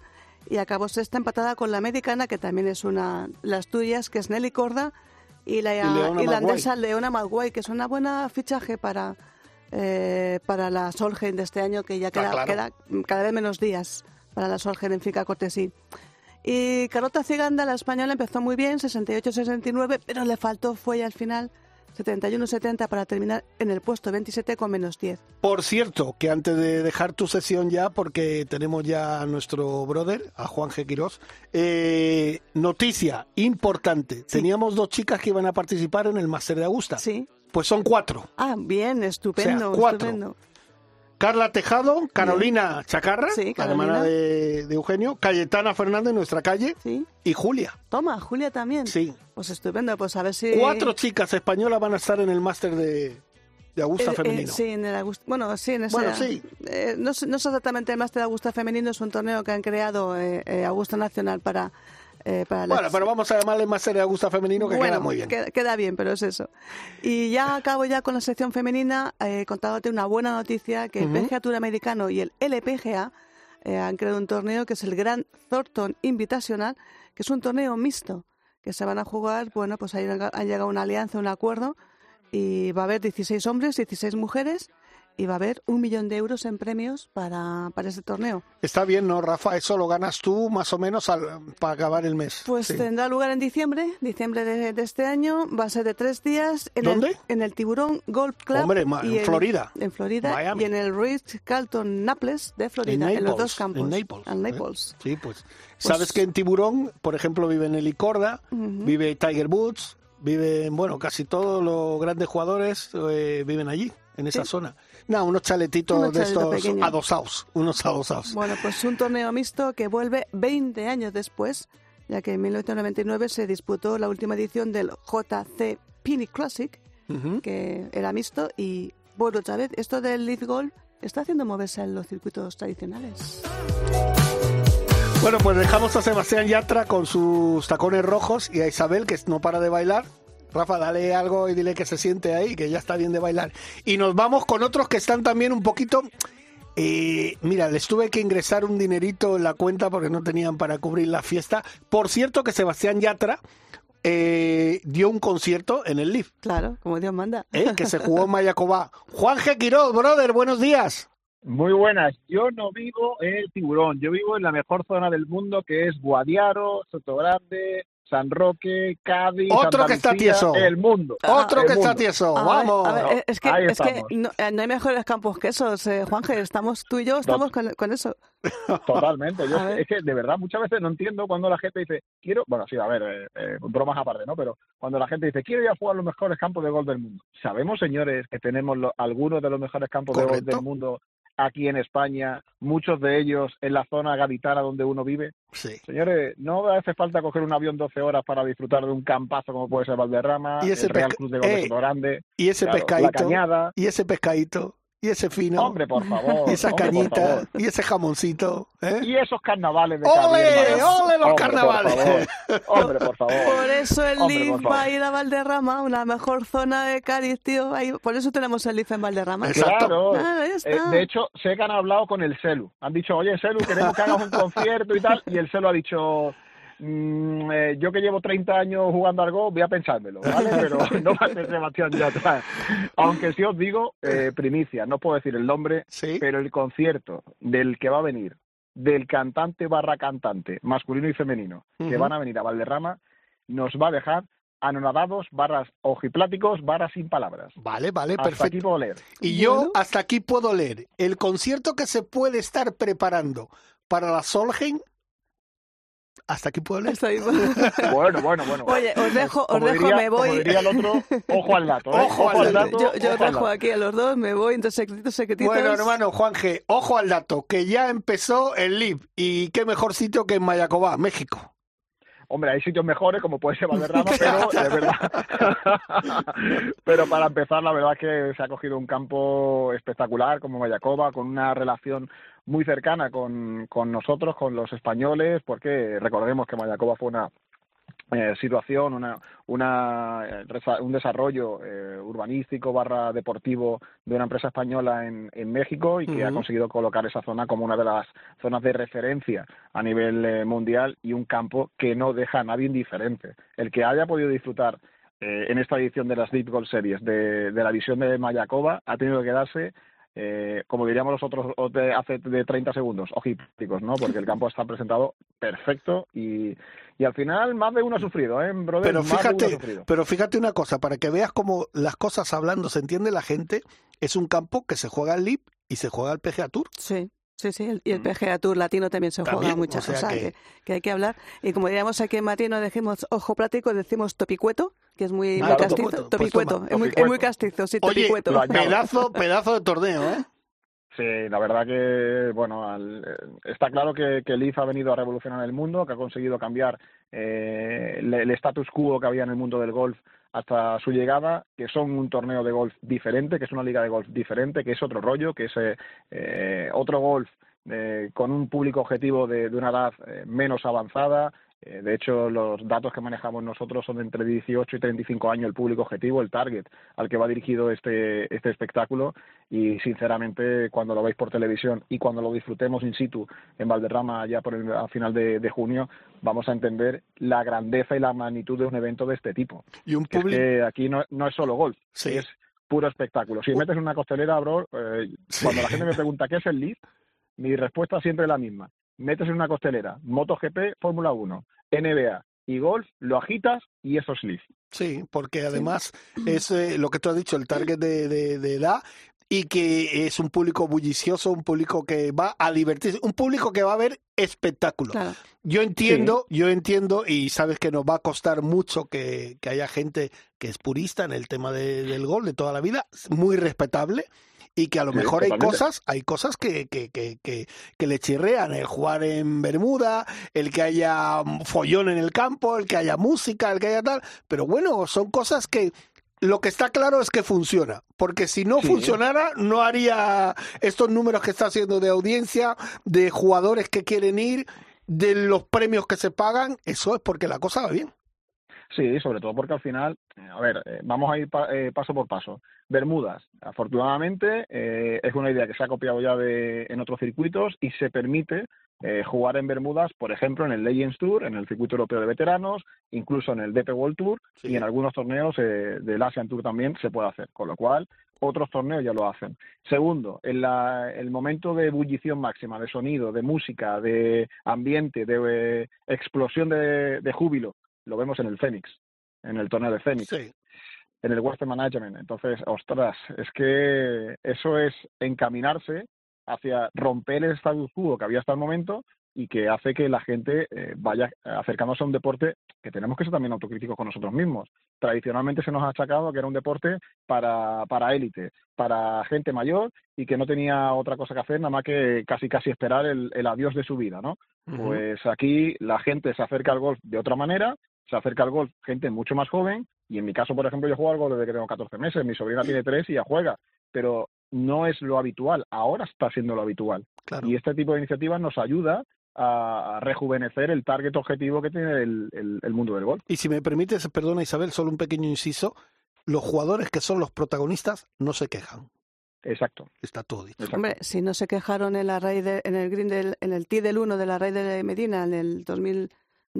y acabó sexta empatada con la americana, que también es una las tuyas, que es Nelly Corda, y la irlandesa Leona Maguay, que es una buena fichaje para, eh, para la Solheim de este año, que ya Ah, queda, claro. queda cada vez menos días para la Solheim en Finca Cortesí. Y Carlota Ciganda, la española, empezó muy bien, 68-69, pero le faltó fue al final 71-70 para terminar en el puesto 27 con menos 10. Por cierto, que antes de dejar tu sesión ya, porque tenemos ya a nuestro brother, a Juan G. Quirós, eh, noticia importante. Teníamos dos chicas que iban a participar en el Máster de Augusta. Sí. Pues son cuatro. Ah, bien, estupendo, O sea, cuatro. estupendo. Carla Tejado, Carolina Chacarra, Sí, la hermana de, de Eugenio, Cayetana Fernández, nuestra calle, Sí. y Julia. Toma, Julia también. Sí. Pues estupendo, pues a ver si... Cuatro chicas españolas van a estar en el Máster de, de Augusta Eh, eh, Femenino. sí, en el Augusta. Bueno, sí, en ese. Bueno, sí. eh, no, no sé exactamente el Máster de Augusta Femenino, es un torneo que han creado eh, Augusta Nacional para. Eh, para las- Bueno, pero vamos a llamarle Máster de Augusta Femenino, que Bueno, queda muy bien. Queda, queda bien, pero es eso. Y ya acabo ya con la sección femenina eh, contándote una buena noticia, que el PGA Tour americano y el LPGA eh, han creado un torneo que es el Grand Thornton Invitational, que es un torneo mixto, que se van a jugar, bueno, pues ahí han llegado una alianza, un acuerdo, y va a haber 16 hombres, 16 mujeres, y va a haber un millón de euros en premios para, para ese torneo. Está bien, ¿no, Rafa? Eso lo ganas tú más o menos al- para acabar el mes. Pues Sí. tendrá lugar en diciembre, diciembre de, de este año. Va a ser de tres días. En ¿Dónde? El, en el Tiburón Golf Club. Hombre, y en Florida. En Florida. Miami. Y en el Ritz Carlton Naples de En Florida. En, los dos campos. En Naples. En ¿eh? Naples. Sí, pues. Sabes que en Tiburón, por ejemplo, vive Nelly Corda, vive Tiger Woods, viven, bueno, casi todos los grandes jugadores eh, viven allí, en esa Sí. zona. No, unos chaletitos Unos de estos pequeños. adosados, unos adosados. Bueno, pues un torneo mixto que vuelve 20 años después, ya que en 1999 se disputó la última edición del JC Pini Classic, que era mixto, y bueno, otra vez, esto del Lead Golf está haciendo moverse en los circuitos tradicionales. Bueno, pues dejamos a Sebastián Yatra con sus tacones rojos y a Isabel, que no para de bailar. Rafa, dale algo y dile que se siente ahí, que ya está bien de bailar. Y nos vamos con otros que están también un poquito... eh, mira, les tuve que ingresar un dinerito en la cuenta porque no tenían para cubrir la fiesta. Por cierto que Sebastián Yatra eh, dio un concierto en el Live, Claro, como Dios manda. ¿eh? que se jugó en Mayacobá. Juan G. Quiroz, brother, buenos días. Muy buenas. Yo no vivo en el Tiburón, yo vivo en la mejor zona del mundo que es Guadiaro, Sotogrande, San Roque, Cádiz, Otro que está Andalucía, tieso. el mundo. Otro el que está tieso. A ver, Vamos. a ver, es que, Ahí es que estamos. no, eh, no hay mejores campos que esos, eh, Juanje. Estamos tú y yo, estamos con, con eso. Totalmente. Yo es que de verdad muchas veces no entiendo cuando la gente dice, quiero, bueno, sí, a ver, eh, eh, bromas aparte, ¿no? Pero cuando la gente dice, quiero ir a jugar los mejores campos de golf del mundo. Sabemos, señores, que tenemos lo- algunos de los mejores campos de golf Correcto. del mundo aquí en España, muchos de ellos en la zona gaditana donde uno vive. Sí. Señores, no hace falta coger un avión 12 horas para disfrutar de un campazo como puede ser Valderrama, Y ese el Real Cruz de de eh, Grande, Y ese claro, la pescadito. cañada. Y ese pescadito. Y ese fino. Hombre, por favor. y esa hombre, por cañita. favor. Y ese jamoncito. ¿eh? Y esos carnavales de Cádiz, ¡Ole! hermano. ¡Ole los Hombre, carnavales! Por favor. Hombre, por favor. Por eso el Hombre, favor. va a ir a Valderrama, una mejor zona de Cádiz, tío. Ahí, por eso tenemos el Leaf en Valderrama. Exacto. Claro. Ya Eh, de hecho, sé que han hablado con el Celu. Han dicho, oye, Celu, queremos que hagas un concierto y tal. Y el Celu ha dicho, mm, eh, yo que llevo 30 años jugando al golf, voy a pensármelo, ¿vale? Pero no va a ser Sebastián Yatra. Aunque sí os digo, eh, primicia, no puedo decir el nombre, Sí. pero el concierto del que va a venir, del cantante barra cantante, masculino y femenino, que van a venir a Valderrama, nos va a dejar anonadados, barras ojipláticos, barras sin palabras. Vale, vale, Hasta aquí perfecto. puedo leer. Y yo Bueno. hasta aquí puedo leer. El concierto que se puede estar preparando para la Solheim. Hasta aquí puedo leer. Ahí. Bueno, bueno, bueno. Oye, os dejo, os dejo, diría- me voy. Como diría el otro, ojo al dato. ¿eh? Ojo al dato. yo yo ojo os al dejo dato. aquí a los dos, me voy, entre secretitos, secretitos. Bueno, hermano Juan G, ojo al dato, que ya empezó el LIB. Y qué mejor sitio que en Mayacobá, México. Hombre, hay sitios mejores, como puede ser Valderrama, pero de verdad. pero para empezar, la verdad es que se ha cogido un campo espectacular como Mayacoba, con una relación muy cercana con, con nosotros, con los españoles, porque recordemos que Mayacoba fue una eh, situación, una, una, eh, un desarrollo eh, urbanístico barra deportivo de una empresa española en, en México y que ha conseguido colocar esa zona como una de las zonas de referencia a nivel eh, mundial y un campo que no deja a nadie indiferente. El que haya podido disfrutar eh, en esta edición de las Deep Gold Series de, de la visión de Mayacoba ha tenido que quedarse eh, como diríamos nosotros de- hace de 30 segundos, ojipláticos, ¿no? Porque el campo está presentado perfecto y, y al final más de uno ha sufrido, ¿eh, brother? Pero Más de uno ha fíjate, sufrido. pero fíjate una cosa, para que veas cómo las cosas hablando se entiende la gente, es un campo que se juega al LIB y se juega al PGA Tour. Sí, sí, sí. el- Y el. PGA Tour latino también se juega También, mucho. o sea o sea, que- que... que hay que hablar. Y como diríamos aquí en Madrid, no decimos ojo plático, decimos topicueto, que es muy, Ah, muy topicueto, castizo. pues Topicueto, toma, es, muy, es muy castizo, sí, Oye, topicueto. pedazo, pedazo de torneo, ¿eh? Sí, la verdad que, bueno, al- eh, está claro que, que Leaf ha venido a revolucionar el mundo, que ha conseguido cambiar eh, el, el status quo que había en el mundo del golf hasta su llegada, que son un torneo de golf diferente, que es una liga de golf diferente, que es otro rollo, que es eh, eh, otro golf eh, con un público objetivo de, de una edad eh, menos avanzada. Eh, de hecho, los datos que manejamos nosotros son de entre 18 y 35 años el público objetivo, el target al que va dirigido este, este espectáculo. Y sinceramente, cuando lo veis por televisión y cuando lo disfrutemos in situ en Valderrama ya por el, a final de, de junio, vamos a entender la grandeza y la magnitud de un evento de este tipo. Y un es público. que aquí no, no es solo golf, Sí. es puro espectáculo. Si Uh. metes en una costelera, bro, eh, Sí. cuando la gente me pregunta qué es el Leaf, mi respuesta siempre es la misma. Metes en una costelera, MotoGP, Fórmula 1, NBA y golf, lo agitas y eso es Leaf. Sí, porque además es eh, lo que tú has dicho, el target de, de- de edad y que es un público bullicioso, un público que va a divertirse, un público que va a ver espectáculo. Claro. Yo entiendo, yo entiendo y sabes que nos va a costar mucho que, que haya gente que es purista en el tema de- del gol de toda la vida, muy respetable y que a lo Sí, mejor hay cosas, hay cosas que, que, que, que, que le chirrean, el jugar en Bermuda, el que haya follón en el campo, el que haya música, el que haya tal, pero bueno, son cosas que lo que está claro es que funciona, porque si no Sí. funcionara no haría estos números que está haciendo de audiencia, de jugadores que quieren ir, de los premios que se pagan, eso es porque la cosa va bien. Sí, sobre todo porque al final, eh, a ver, eh, vamos a ir pa- eh, paso por paso. Bermudas, afortunadamente, eh, es una idea que se ha copiado ya de, en otros circuitos y se permite eh, jugar en Bermudas, por ejemplo, en el Legends Tour, en el circuito europeo de veteranos, incluso en el DP World Tour Sí. y en algunos torneos eh, del Asian Tour también se puede hacer, con lo cual otros torneos ya lo hacen. Segundo, en la- el momento de ebullición máxima, de sonido, de música, de ambiente, de eh, explosión de, de júbilo lo vemos en el Fénix, en el torneo de Fénix, Sí. en el Western Management. Entonces, ostras, es que eso es encaminarse hacia romper el status quo que había hasta el momento y que hace que la gente eh, vaya acercándose a un deporte que tenemos que ser también autocríticos con nosotros mismos. Tradicionalmente se nos ha achacado que era un deporte para, para élite, para gente mayor y que no tenía otra cosa que hacer nada más que casi casi esperar el, el adiós de su vida, ¿no? Pues aquí la gente se acerca al golf de otra manera, se acerca al golf gente mucho más joven y en mi caso, por ejemplo, yo juego al golf desde que tengo 14 meses, mi sobrina tiene 3 y ya juega, pero no es lo habitual, ahora está siendo lo habitual. Claro. Y este tipo de iniciativas nos ayuda a, rejuvenecer el target objetivo que tiene el, el- el mundo del golf. Y si me permites, perdona Isabel, solo un pequeño inciso. Los jugadores que son los protagonistas no se quejan. Exacto. Está todo dicho. exacto. Hombre, si no se quejaron en la raíz de- en el green del, en el tee del 1 de la raíz de Medina en el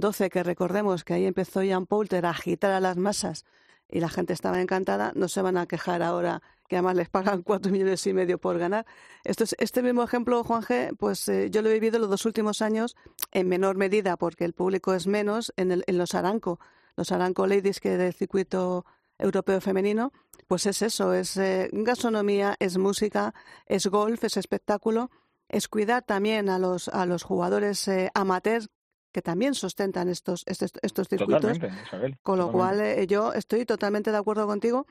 2012, que recordemos que ahí empezó Ian Poulter a agitar a las masas y la gente estaba encantada, no se van a quejar ahora que además les pagan cuatro millones y medio por ganar. Esto es, este mismo ejemplo, Juan G., pues eh, yo lo he vivido los dos últimos años en menor medida porque el público es menos en, el, los Aranco, los Aranco Ladies que del circuito europeo femenino, pues es eso, es eh, gastronomía, es música, es golf, es espectáculo, es cuidar también a los, a los jugadores eh, amateurs que también sustentan estos, estos, estos circuitos. Isabel. Con lo totalmente. cual, eh, yo estoy totalmente de acuerdo contigo.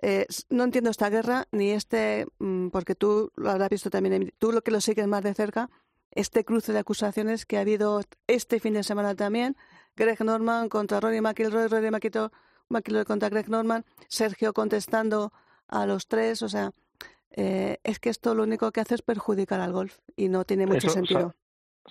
Eh, no entiendo esta guerra, ni este, mm, porque tú lo habrás visto también, tú lo que lo sigues más de cerca, este cruce de acusaciones que ha habido este fin de semana también. Greg Norman contra Rory McIlroy, Rory McIlroy, McIlroy contra Greg Norman, Sergio contestando a los tres, o sea, eh, es que esto lo único que hace es perjudicar al golf y no tiene mucho Eso, sentido.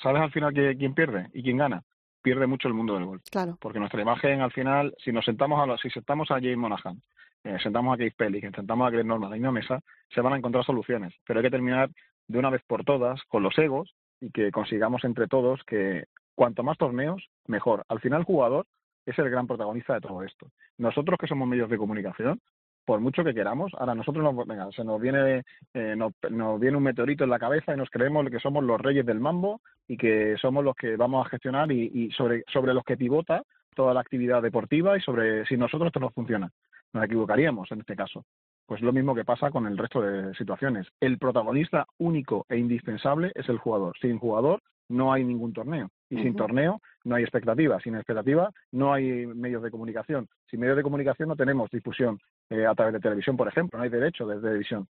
¿Sabes al final que- quién pierde y quién gana? Pierde mucho el mundo del golf. Claro. porque nuestra imagen al final, si nos sentamos a si sentamos a James Monahan, eh, sentamos a Keith Pellick, sentamos a Greg Norman la misma mesa, se van a encontrar soluciones. Pero hay que terminar de una vez por todas con los egos y que consigamos entre todos que cuanto más torneos, mejor. Al final el jugador es el gran protagonista de todo esto. Nosotros que somos medios de comunicación, por mucho que queramos, ahora nosotros nos, venga, se nos viene, eh, nos, nos viene un meteorito en la cabeza y nos creemos que somos los reyes del mambo y que somos los que vamos a gestionar y, y sobre, sobre los que pivota toda la actividad deportiva y sobre si nosotros esto no funciona. Nos equivocaríamos en este caso. Pues lo mismo que pasa con el resto de situaciones. El protagonista único e indispensable es el jugador. Sin jugador no hay ningún torneo. Y sin torneo no hay expectativa. Sin expectativa no hay medios de comunicación. Sin medios de comunicación no tenemos difusión eh, a través de televisión, por ejemplo. No hay derecho de televisión.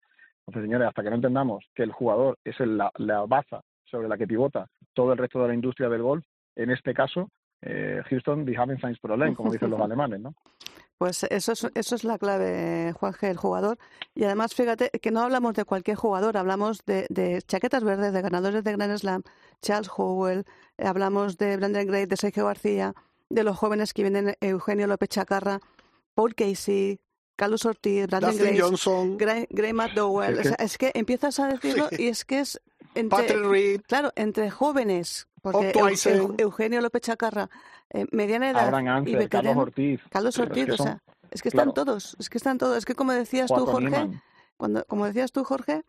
Entonces, señores, hasta que no entendamos que el jugador es el- la, la baza sobre la que pivota todo el resto de la industria del golf, en este caso, eh, Houston, we haven't science problem, como dicen los alemanes, ¿no? Pues eso es, eso es la clave, Juanje, el jugador. Y además, fíjate que no hablamos de cualquier jugador, hablamos de, de chaquetas verdes, de ganadores de Grand Slam, Charles Howell, hablamos de Brandon Gray, de Sergio García, de los jóvenes que vienen, Eugenio López Chacarra, Paul Casey, Carlos Ortiz, Brandon Dustin Grace, Johnson, Gray, Gray McDowell. Es O que- sea, es que empiezas a decirlo Sí. y es que es entre, Patrick Reed, claro, entre jóvenes, porque Eugenio López Chacarra, eh, mediana edad Abraham y Carlos Ortiz. Carlos Ortiz, que o sea, es que están claro. todos, es que están todos. Es que como decías tú, Jorge, cuando, como decías tú, Jorge,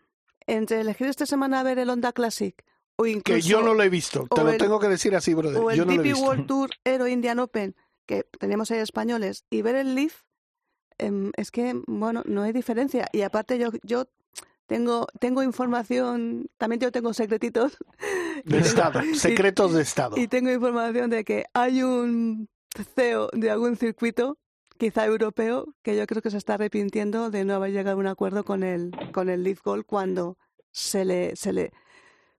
entre elegir esta semana a ver el Honda Classic o que incluso yo no lo he visto. Te o lo el- tengo que decir así, brother. o el Yo no lo he DP visto. World Tour Aero Indian Open, que tenemos ahí españoles, y ver el Leaf, em, es que, bueno, no hay diferencia. Y aparte yo, yo tengo, tengo información, también yo tengo secretitos, De Estado, secretos de Estado. y tengo información de que hay un CEO de algún circuito, quizá europeo, que yo creo que se está arrepintiendo de no haber llegado a un acuerdo con el, con el Leaf Gold cuando se le, se le,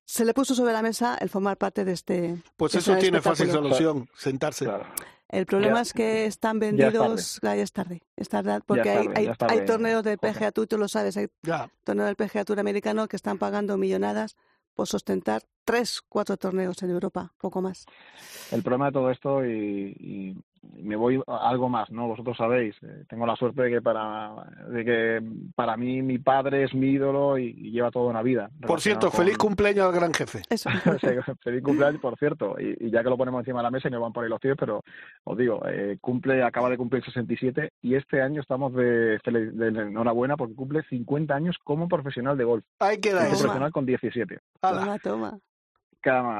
se le puso sobre la mesa el formar parte de este. Pues eso este tiene fácil solución, sentarse. Claro. El problema Ya- es que están vendidos, ya es tarde, es tarde, porque hay, tarde, hay, tarde, hay torneos del. PGA Tour, tú lo sabes, hay Ya. torneos del PGA Tour americano que están pagando millonadas por sustentar tres, cuatro torneos en Europa, poco más. el problema de todo esto y, y me voy a algo más, ¿no? Vosotros sabéis, eh, tengo la suerte de que para de que para mí mi padre es mi ídolo y, y lleva toda una vida. Por cierto, feliz cumpleaños al gran jefe. Eso. Feliz cumpleaños, por cierto. Y, y ya que lo ponemos encima de la mesa y me van por ahí los tíos, pero os digo, eh, cumple, acaba de cumplir 67 y este año estamos de, enhorabuena porque cumple 50 años como profesional de golf. Ahí queda eso. Profesional con 17. Ala. Toma, toma.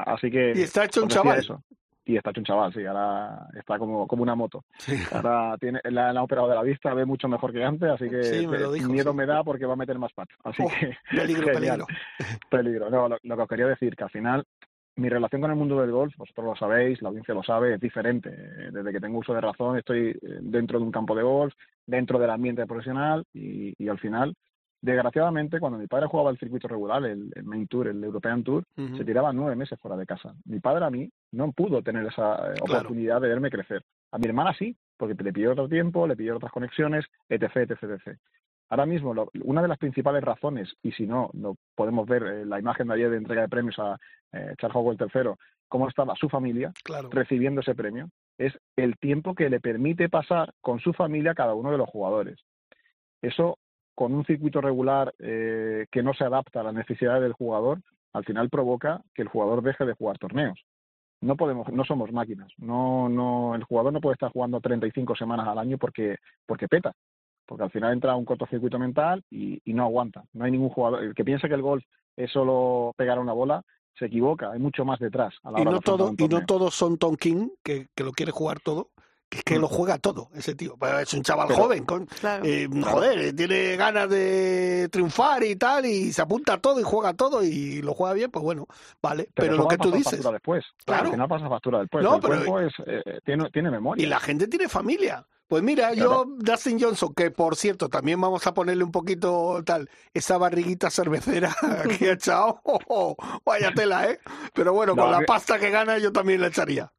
Así que Y está hecho un chaval. eso. Y está hecho un chaval, sí, ahora está como, como una moto. Ahora tiene, la, la ha operado de la vista, ve mucho mejor que antes, así que Sí, me lo dijo, miedo sí. me da porque va a meter más patas. Así Oh, que peligro, genial. peligro. Peligro. No, lo, lo que os quería decir, que al final mi relación con el mundo del golf, vosotros lo sabéis, la audiencia lo sabe, es diferente. Desde que tengo uso de razón estoy eh, dentro de un campo de golf, dentro del ambiente profesional y, y al final, desgraciadamente, cuando mi padre jugaba el circuito regular, el, el Main Tour, el European Tour, se tiraba nueve meses fuera de casa. Mi padre a mí no pudo tener esa eh, Claro. oportunidad de verme crecer. A mi hermana sí, porque le pidió otro tiempo, le pidió otras conexiones, etc, etc, etc. Ahora mismo, lo- una de las principales razones, y si no, no podemos ver eh, la imagen de ayer de entrega de premios a eh, Charles Howell III, cómo estaba su familia Claro. recibiendo ese premio, es el tiempo que le permite pasar con su familia cada uno de los jugadores. Eso, con un circuito regular eh, que no se adapta a las necesidades del jugador, al final provoca que el jugador deje de jugar torneos. No podemos, no somos máquinas. No, no, el jugador no puede estar jugando 35 semanas al año porque, porque peta. Porque al final entra un cortocircuito mental y, y no aguanta. No hay ningún jugador. El que piensa que el golf es solo pegar una bola, se equivoca. Hay mucho más detrás. A la Y hora no, de todo, y no todos son Tom King, que, que lo quiere jugar todo, que es que lo juega todo, ese tío. Pero Es un chaval Pero- joven, con, Claro. eh, joder, tiene ganas de triunfar y tal, y se apunta a todo y juega todo y lo juega bien, pues bueno, vale. Pero, eso lo que tú dices, factura después. Claro. Al final pasa factura después. No, el pero- cuerpo es, eh, tiene, tiene memoria. y la gente tiene familia. Pues mira, yo, Dustin Johnson, que por cierto, también vamos a ponerle un poquito tal, esa barriguita cervecera que ha echado, vaya tela, ¿eh? Pero bueno, No, con la pasta que gana yo también la echaría.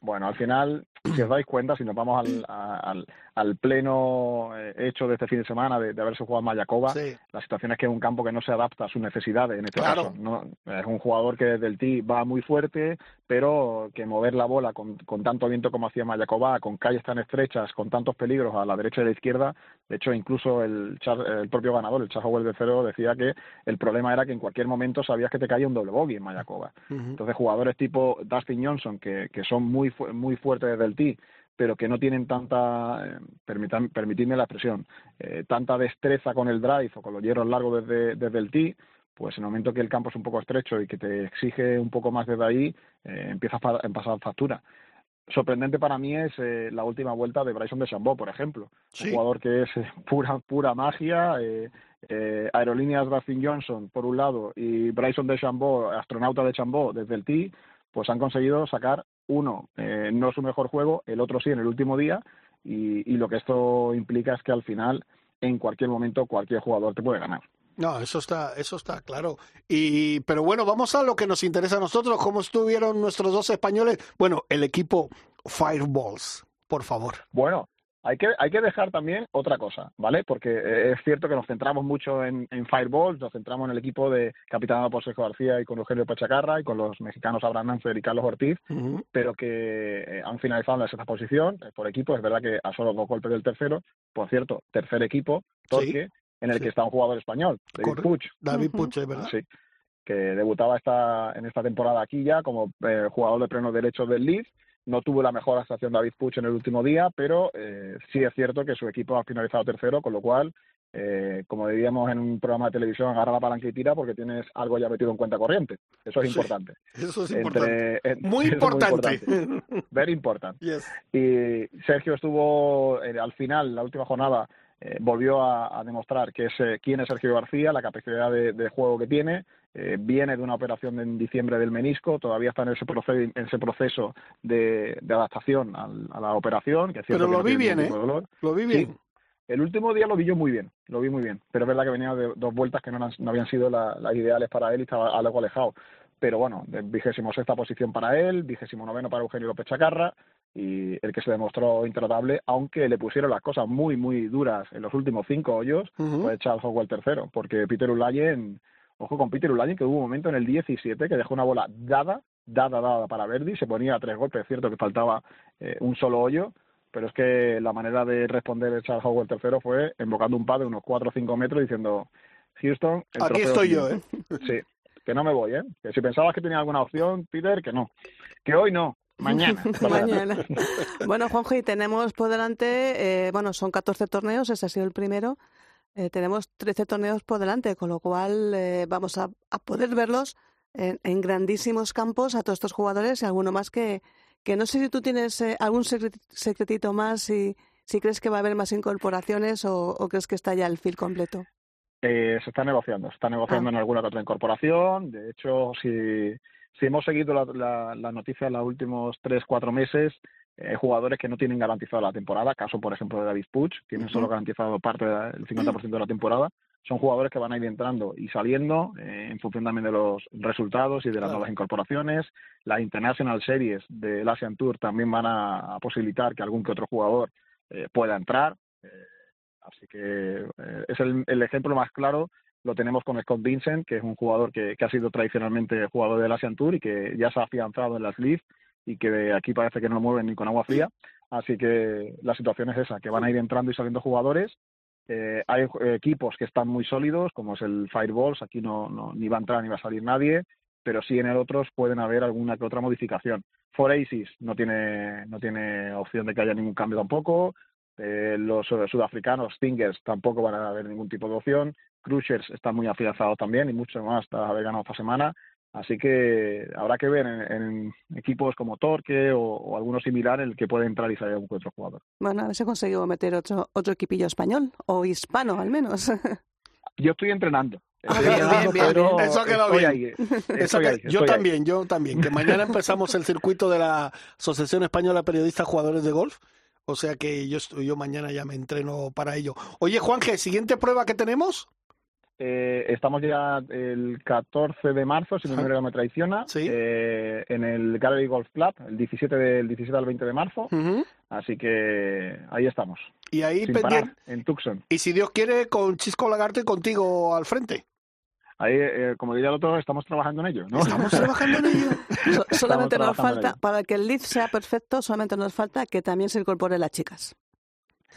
Bueno, al final, si os dais cuenta, si nos vamos al, al, al pleno eh, hecho de este fin de semana de, de haberse jugado en Mayakova, Sí. la situación es que es un campo que no se adapta a sus necesidades en este Claro. caso. No, es un jugador que desde el tee va muy fuerte, pero que mover la bola con, con tanto viento como hacía Mayakova, con calles tan estrechas, con tantos peligros a la derecha y a la izquierda, de hecho incluso el, Char- el propio ganador, el Charles Howell de cero, decía que el problema era que en cualquier momento sabías que te caía un doble bogey en Mayakova. Ujú. Entonces, jugadores tipo Dustin Johnson, que, que son muy, fu- muy fuertes desde el tee, pero que no tienen tanta, eh, permitan- permitidme la expresión, eh, tanta destreza con el drive o con los hierros largos desde, desde el tee, pues en el momento que el campo es un poco estrecho y que te exige un poco más desde ahí, eh, empiezas a pasar factura. Sorprendente para mí es eh, la última vuelta de Bryson de Chambó, por ejemplo. Sí. Un jugador que es eh, pura, pura magia. Aerolíneas Dustin Johnson, por un lado, y Bryson de Chambó, astronauta de Chambó, desde el tee, pues han conseguido sacar uno, eh, no su mejor juego, el otro sí en el último día, y, y lo que esto implica es que al final, en cualquier momento, cualquier jugador te puede ganar. No, eso está, eso está claro. Y, pero bueno, vamos a lo que nos interesa a nosotros. ¿Cómo estuvieron nuestros dos españoles? Bueno, el equipo Fireballs, por favor. Bueno, hay que, hay que dejar también otra cosa, ¿vale? Porque eh, es cierto que nos centramos mucho en, en Fireballs, nos centramos en el equipo de capitánado por Sergio García y con Eugenio Pachacarra y con los mexicanos Abraham Nancer y Carlos Ortiz, pero que eh, han finalizado en la sexta posición eh, por equipo. Es verdad que a solo dos golpes del tercero, por cierto, tercer equipo, Torque, en el sí. que está un jugador español, David. Puig, David Ujú. Puche, ¿verdad? sí, que debutaba esta, en esta temporada aquí ya como eh, jugador de pleno derecho del Leeds. No tuvo la mejor actuación David Puig en el último día, pero eh, sí es cierto que su equipo ha finalizado tercero, con lo cual, eh, como diríamos en un programa de televisión, agarra la palanca y tira porque tienes algo ya metido en cuenta corriente. Eso es Sí. importante. Eso es importante. Entre- en- Muy eso es importante. Very important. Yes. Y Sergio estuvo eh, al final, la última jornada, eh, volvió a, a demostrar que es, eh, quién es Sergio García, la capacidad de, de juego que tiene. eh, viene de una operación en diciembre del menisco, todavía está en ese, proce- en ese proceso de, de adaptación al- a la operación. Que es cierto Pero que lo no vi bien, ¿eh? Lo vi bien. El último día lo vi yo muy bien, lo vi muy bien. Pero es verdad que venía de dos vueltas que no, eran- no habían sido la- las ideales para él y estaba algo alejado. Pero bueno, vigésimo sexta posición para él, vigésimo noveno para Eugenio López Chacarra y el que se demostró intratable, aunque le pusieron las cosas muy, muy duras en los últimos cinco hoyos, fue Charles Howell tercero, porque Peter Ulayen, ojo con Peter Ulayen, que hubo un momento en el 17 que dejó una bola dada, dada, dada para Verdi, se ponía a tres golpes, es cierto que faltaba eh, un solo hoyo, pero es que la manera de responder de Charles Howell tercero fue invocando un pad de unos 4 o 5 metros diciendo, Houston, el Aquí estoy es yo, mío". ¿eh? Sí, que no me voy, ¿eh? Que si pensabas que tenía alguna opción, Peter, que no. Que hoy no, mañana. Mañana. Bueno, Juanjo, y tenemos por delante, eh, bueno, son 14 torneos, ese ha sido el primero. Eh, tenemos 13 torneos por delante, con lo cual eh, vamos a, a poder verlos en, en grandísimos campos a todos estos jugadores y alguno más que, que no sé si tú tienes eh, algún secret- secretito más y si crees que va a haber más incorporaciones o, o crees que está ya el fil completo. Eh, se está negociando, se está negociando Ah. en alguna otra incorporación. De hecho, si, si hemos seguido la, la, la noticia en los últimos tres, cuatro meses, eh, jugadores que no tienen garantizado la temporada, caso por ejemplo de David Puig, tienen solo garantizado parte del 50% de la temporada, son jugadores que van a ir entrando y saliendo eh, en función también de los resultados y de las Claro. nuevas incorporaciones. Las International Series del Asian Tour también van a, a posibilitar que algún que otro jugador eh, pueda entrar. Eh, así que eh, es el, el ejemplo más claro lo tenemos con Scott Vincent, que es un jugador que, que ha sido tradicionalmente jugador del Asian Tour y que ya se ha afianzado en las League y que de aquí parece que no lo mueven ni con agua fría. Así que la situación es esa, que van a ir entrando y saliendo jugadores. Eh, hay eh, equipos que están muy sólidos, como es el Fireballs, aquí no, no ni va a entrar ni va a salir nadie, pero sí en el otros pueden haber alguna que otra modificación. Forasis no tiene, no tiene opción de que haya ningún cambio tampoco. Eh, los sudafricanos, Stingers, tampoco van a haber ningún tipo de opción. Cruisers están muy afianzados también y mucho más tras haber ganado esta semana. Así que habrá que ver en, en equipos como Torque o, o alguno similar en el que puede entrar y salir algún otro jugador. Bueno, a ver si conseguimos meter otro, otro equipillo español o hispano al menos. Yo estoy entrenando. Ah, Estoy bien, entrenando, bien, bien, pero bien. Eso ha quedado bien. ahí, Eso ahí, yo ahí. también, yo también. Que mañana empezamos el circuito de la Asociación Española de Periodistas Jugadores de Golf. O sea que yo, yo mañana ya me entreno para ello. Oye, Juanje, siguiente prueba que tenemos. Eh, estamos ya el 14 de marzo, si mi Ajá. memoria no me traiciona, Sí. eh, en el Gallery Golf Club, el 17 del 17 al 20 de marzo. Así que ahí estamos, Y ahí sin pendiente. parar, en Tucson. Y si Dios quiere, con Chisco Lagarto y contigo al frente. Ahí, eh, como diría el otro, estamos trabajando en ello, ¿no? Estamos trabajando en ello. So- solamente nos falta, para que el lead sea perfecto, solamente nos falta que también se incorporen las chicas.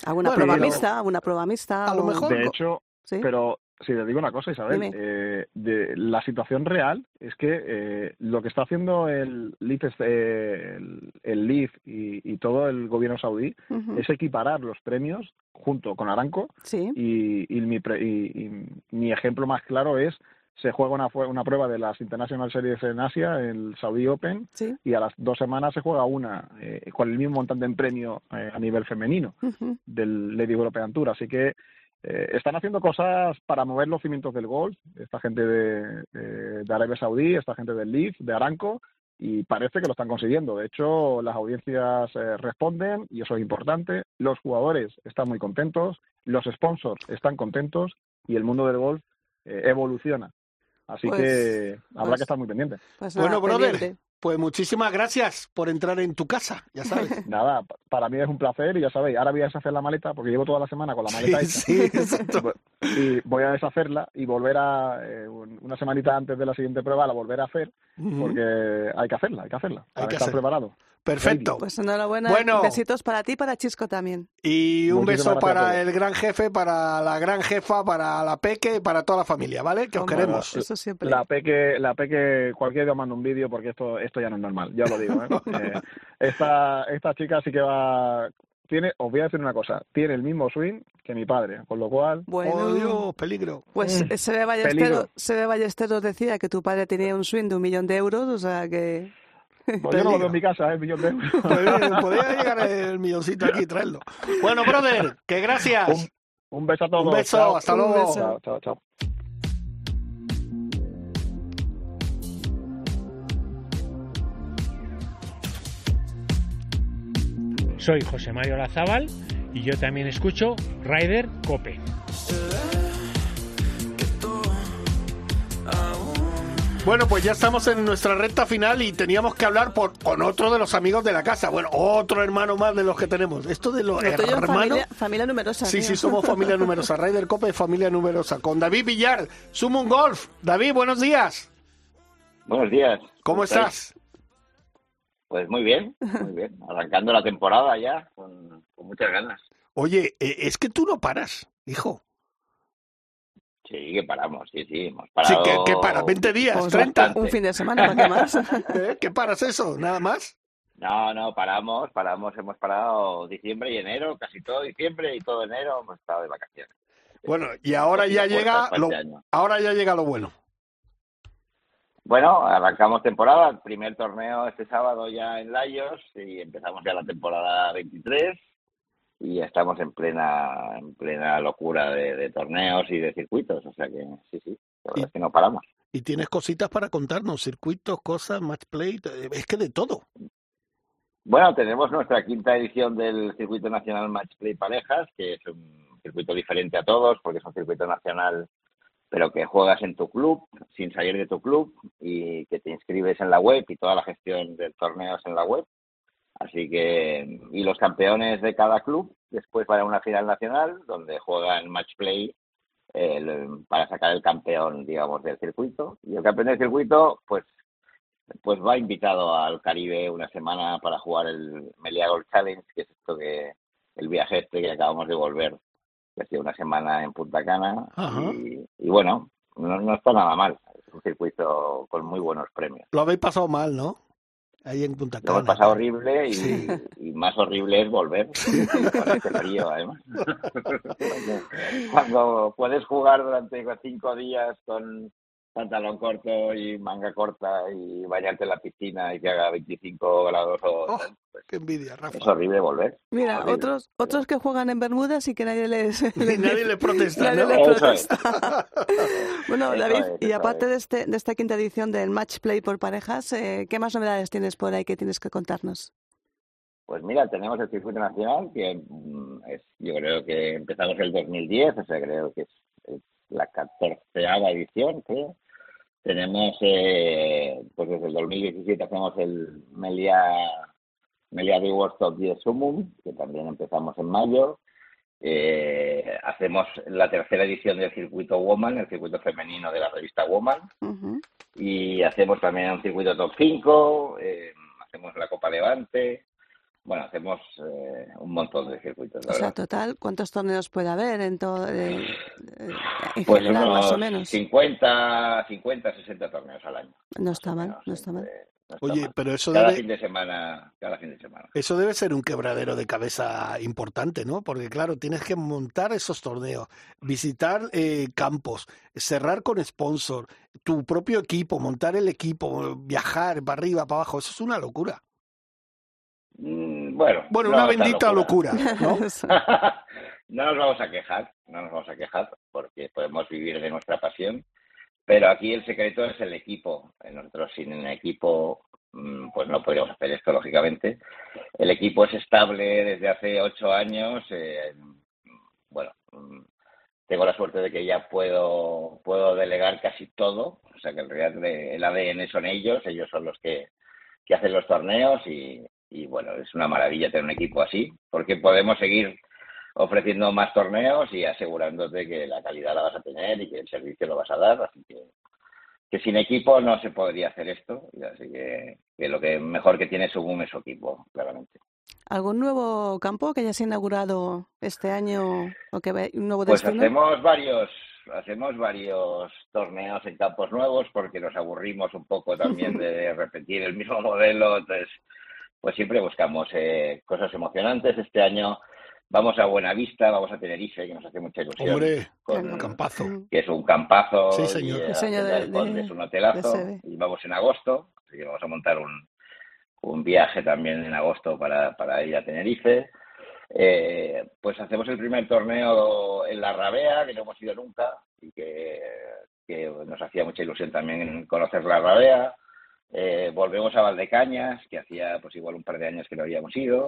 ¿Alguna Bueno, prueba mixta? ¿Alguna prueba mixta? A lo mejor- De hecho, ¿Sí? pero si te digo una cosa, Isabel, eh, de, la situación real es que eh, lo que está haciendo el Leaf, este, el, el Leaf y, y todo el gobierno saudí es equiparar los premios junto con Aranco Sí. y, y mi, pre- y- mi ejemplo más claro es se juega una, una prueba de las International Series en Asia, el Saudi Open, Sí. y a las dos semanas se juega una eh, con el mismo montante en premio eh, a nivel femenino del Lady European Tour. Así que eh, están haciendo cosas para mover los cimientos del golf, esta gente de, de, de Arabia Saudí, esta gente del Leaf, de Aranco, y parece que lo están consiguiendo. De hecho, las audiencias eh, responden y eso es importante. Los jugadores están muy contentos, los sponsors están contentos y el mundo del golf eh, evoluciona. Así Pues- que habrá pues- que estar muy pendiente. Pues nada, Bueno, brother, pendiente. Pues muchísimas gracias por entrar en tu casa, ya sabes. Nada, pa- para mí es un placer y ya sabéis, ahora voy a deshacer la maleta porque llevo toda la semana con la Sí, maleta hecha. sí, exacto. y voy a deshacerla y volver a eh, un- una semanita antes de la siguiente prueba la volver a hacer porque hay que hacerla, hay que hacerla Hay para que estar preparado. Perfecto. Pues enhorabuena. Bueno. Besitos para ti y para Chisco también. Y un Muchísimas beso para el gran jefe, para la gran jefa, para la peque y para toda la familia, ¿vale? Que os Hombre, queremos. Eso siempre. La peque, la peque, cualquier día os mando un vídeo porque esto, esto ya no es normal, ya lo digo. ¿eh? Eh, esta, esta chica sí que va, tiene, os voy a decir una cosa, tiene el mismo swing que mi padre, con lo cual Bueno, Oh, Dios, peligro. pues Mm, se ve Ballesteros, peligro. se ve Ballesteros decía que tu padre tenía un swing de un millón de euros, o sea que... pues yo no lo veo en mi casa, ¿eh? millón de euros. Podría llegar el milloncito aquí y traerlo. Bueno, brother, que gracias. Un, un beso a todos. Un beso, Chao. hasta luego. beso. Chao, chao, chao. Soy José Mario Lazábal y yo también escucho Ryder Cope. Bueno, pues ya estamos en nuestra recta final y teníamos que hablar por, con otro de los amigos de la casa. Bueno, otro hermano más de los que tenemos. Esto de los hermanos. familia, familia numerosa. Sí, tío. sí, somos familia numerosa. Ryder Cope, familia numerosa. Con David Villar, Sumo un Golf. David, buenos días. Buenos días. ¿Cómo estás? Pues muy bien, muy bien. Arrancando la temporada ya, con, con muchas ganas. Oye, eh, es que tú no paras, hijo. Sí, que paramos, sí, sí, hemos Sí, parado. que, que para 20 días, Pues 30. bastante. Un fin de semana, ¿para qué más? ¿Eh? ¿Qué paras eso? ¿Nada más? No, no, paramos, paramos, hemos parado diciembre y enero, casi todo diciembre y todo enero hemos estado de vacaciones. Bueno, y ahora ya llega lo, este ahora ya llega lo bueno. Bueno, arrancamos temporada, el primer torneo este sábado ya en Layos y empezamos ya la temporada 23 y estamos en plena en plena locura de, de torneos y de circuitos, o sea que sí, sí, la verdad es que no paramos. Y tienes cositas para contarnos, circuitos, cosas, match play, eh, es que de todo. Bueno, tenemos nuestra quinta edición del Circuito Nacional Match Play Parejas, que es un circuito diferente a todos, porque es un circuito nacional, pero que juegas en tu club, sin salir de tu club, y que te inscribes en la web y toda la gestión del torneo es en la web. Así que, y los campeones de cada club después van a una final nacional, donde juegan match play el- para sacar el campeón, digamos, del circuito. Y el campeón del circuito, pues pues va invitado al Caribe una semana para jugar el Melia Golf Challenge, que es esto que el viaje este que acabamos de volver, que ha sido una semana en Punta Cana. Y, y bueno, no, no está nada mal. Es un circuito con muy buenos premios. Lo habéis pasado mal, ¿no? Ahí en Punta Lo hemos pasado horrible y, Sí. y más horrible es volver con este frío, además. Cuando puedes jugar durante cinco días con pantalón corto y manga corta y bañarte en la piscina y que haga 25 grados o Oh, pues qué envidia, Rafa. es horrible volver. Mira, Horrible. otros otros que juegan en Bermudas y que nadie les, Y nadie le protesta, nadie ¿no? les protesta. bueno, Eso David, es, y aparte es. de este de esta quinta edición del Match Play por parejas, eh, ¿qué más novedades tienes por ahí que tienes que contarnos? Pues mira, tenemos el circuito nacional que mm, es, yo creo que empezamos el 2010, o sea, creo que es, es la catorceava edición, creo. Tenemos, eh, pues desde el 2017 hacemos el Melia, Melia Rewards Top 10 Sumum, que también empezamos en mayo. Eh, hacemos la tercera edición del circuito Woman, el circuito femenino de la revista Woman y hacemos también un circuito top 5, eh, hacemos la Copa Levante, bueno, hacemos eh, un montón de circuitos, la O sea, verdad. total, ¿cuántos torneos puede haber en todo en, en Pues general, unos más o menos? 50, 50, 60 torneos al año. No está mal, menos, no está mal. entre- no está Oye, mal. pero eso cada debe, fin de semana, cada fin de semana. eso debe ser un quebradero de cabeza importante, ¿no? Porque claro, tienes que montar esos torneos, visitar eh, campos, cerrar con sponsor, tu propio equipo, montar el equipo, viajar para arriba, para abajo, eso es una locura. Bueno, Bueno, no una bendita locura, no nos vamos a quejar, no nos vamos a quejar porque podemos vivir de nuestra pasión, pero aquí el secreto es el equipo. Nosotros sin el equipo mm, pues no podríamos hacer esto, lógicamente. El equipo es estable desde hace ocho años. eh, bueno, mm, tengo la suerte de que ya puedo, puedo delegar casi todo, o sea que en realidad el ADN son ellos, ellos son los que, que hacen los torneos y, y bueno, es una maravilla tener un equipo así, porque podemos seguir ofreciendo más torneos y asegurándote que la calidad la vas a tener y que el servicio lo vas a dar, así que que sin equipo no se podría hacer esto, y así que, que lo que mejor que tiene es su equipo, claramente. ¿Algún nuevo campo que hayas inaugurado este año o que un nuevo Pues hacemos varios, hacemos varios torneos en campos nuevos porque nos aburrimos un poco también de repetir el mismo modelo, entonces pues siempre buscamos eh, cosas emocionantes. Este año vamos a Buenavista, vamos a Tenerife, que nos hace mucha ilusión. Hombre, con- campazo. Mm. que es un campazo Sí, y señor. eh, Diseño Hacienda de- es un hotelazo y vamos en agosto, así que vamos a montar un, un viaje también en agosto para, para ir a Tenerife. Eh, pues hacemos el primer torneo en la Rabea, que no hemos ido nunca y que, que nos hacía mucha ilusión también conocer la Rabea. Eh, volvemos a Valdecañas, que hacía pues igual un par de años que no habíamos ido.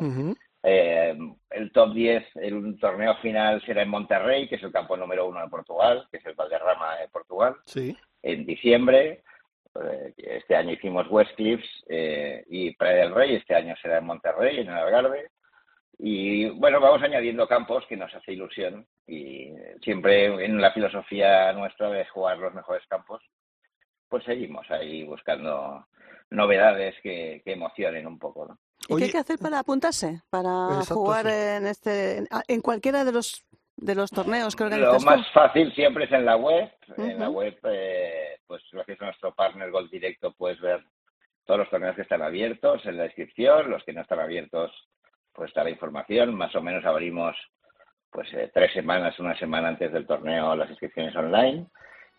Eh, el top 10, el torneo final será en Monterrey, que es el campo número uno de Portugal, que es el Valderrama de Portugal, Sí. en diciembre. Eh, este año hicimos West Cliffs eh, y Praia del Rey, este año será en Monterrey, en el Algarve. Y bueno, vamos añadiendo campos que nos hace ilusión y siempre en la filosofía nuestra de jugar los mejores campos, pues seguimos ahí buscando novedades que, que emocionen un poco. ¿no? ¿Y qué Oye- hay que hacer para apuntarse? Para Exacto, jugar sí. en este en, en cualquiera de los de los torneos que Lo organizas más tú. fácil siempre es en la web. En la web, eh, pues gracias a nuestro partner Gol Directo, puedes ver todos los torneos que están abiertos en la descripción. Los que no están abiertos, pues está la información. Más o menos abrimos pues eh, tres semanas, una semana antes del torneo, las inscripciones online.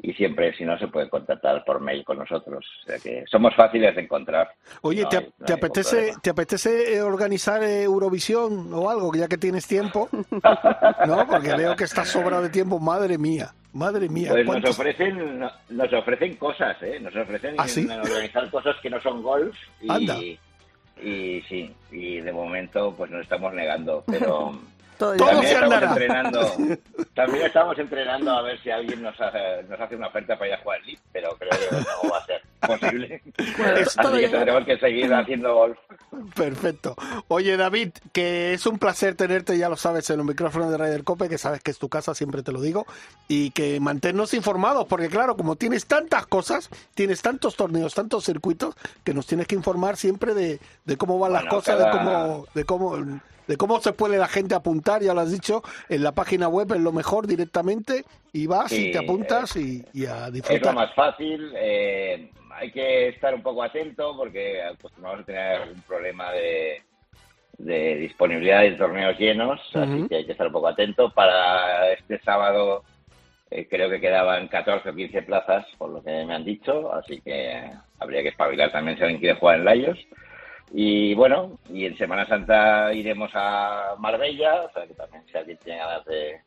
Y siempre, si no, se puede contactar por mail con nosotros. O sea que somos fáciles de encontrar. Oye, No ¿te, hay- no te apetece, problema. ¿te apetece eh, organizar eh, Eurovisión o algo, ya que tienes tiempo? ¿No? Porque veo que estás sobrado de tiempo. Madre mía, madre mía. Pues nos ¿cuántos- ofrecen, no- nos ofrecen cosas, ¿eh? Nos ofrecen ¿Ah, sí? organizar cosas que no son golf y, Anda. y sí, y de momento pues nos estamos negando, pero Todo también se estamos andará. entrenando, también estamos entrenando a ver si alguien nos hace, nos hace una oferta para ir a jugar al League, pero creo que no va a ser posible. Bueno, Así que tendremos que seguir haciendo golf. Perfecto. Oye, David, que es un placer tenerte, ya lo sabes, en los micrófonos de Ryder Cope, que sabes que es tu casa, siempre te lo digo, y que manténnos informados, porque claro, como tienes tantas cosas, tienes tantos torneos, tantos circuitos, que nos tienes que informar siempre de, de cómo van las cosas, cada- de cómo, de cómo, de cómo se puede la gente apuntar, ya lo has dicho, en la página web es lo mejor directamente, y vas y te apuntas y, y a Es lo disfrutar. más fácil. eh, hay que estar un poco atento porque acostumbramos a tener algún problema de, de disponibilidad de torneos llenos, así que hay que estar un poco atento. Para este sábado eh, creo que quedaban 14 o 15 plazas, por lo que me han dicho, así que habría que espabilar también si alguien quiere jugar en Layos. Y bueno, y en Semana Santa iremos a Marbella, o sea que también si alguien tiene ganas de,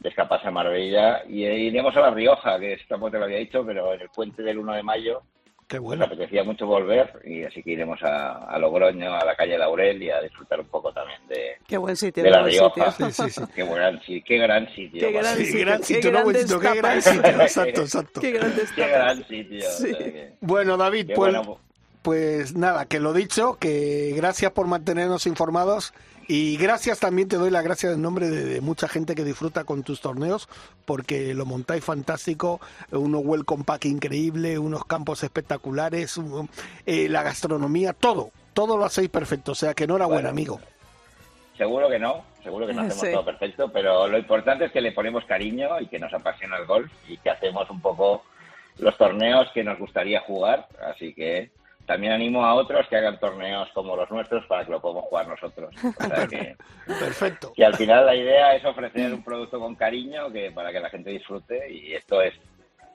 de escaparse a Marbella, y eh, iremos a La Rioja, que esto tampoco te lo había dicho, pero en el puente del 1 de mayo Qué nos bueno. apetecía mucho volver, y así que iremos a, a Logroño, a la calle Laurel y a disfrutar un poco también de, Qué buen sitio. de qué La buen Rioja. sitio. Sí, sí, sí. Qué, gran, qué gran sitio. Qué gran sitio, gran qué sitio, no buen sitio, qué gran sitio, exacto, exacto. Qué Qué gran sitio. o Sí. sea que- Bueno, David, qué pues, bueno. Pues nada, que lo dicho, que gracias por mantenernos informados y gracias también te doy la gracia en nombre de, de mucha gente que disfruta con tus torneos porque lo montáis fantástico, unos welcome pack increíble, unos campos espectaculares, un- eh, la gastronomía, todo, todo lo hacéis perfecto, o sea que enhorabuena, Bueno. amigo. Seguro que no, seguro que no hacemos Sí. todo perfecto, pero lo importante es que le ponemos cariño y que nos apasiona el golf y que hacemos un poco los torneos que nos gustaría jugar, así que también animo a otros que hagan torneos como los nuestros para que lo podamos jugar nosotros. O sea que, Perfecto. que al final la idea es ofrecer un producto con cariño que para que la gente disfrute y esto es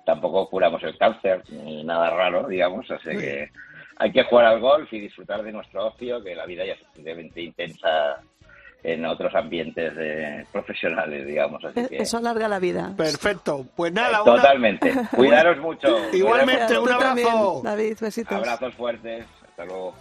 tampoco curamos el cáncer ni nada raro, digamos, así que hay que jugar al golf y disfrutar de nuestro ocio, que la vida ya es suficientemente intensa en otros ambientes de- profesionales, digamos, así Eh, que Eso alarga la vida. Perfecto. Pues nada, una- totalmente. Cuidaros mucho. Igualmente, un también, abrazo. David, besitos. Abrazos fuertes. Hasta luego.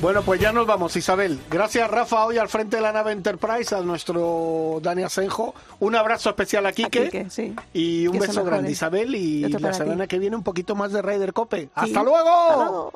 Bueno, pues ya nos vamos, Isabel. Gracias, Rafa, hoy al frente de la nave Enterprise, a nuestro Dani Asenjo. Un abrazo especial a Quique. Quique, sí. Y un Que beso grande, Isabel. Y la ti. semana que viene un poquito más de Raider Cope. Sí. ¡Hasta luego! Hasta luego.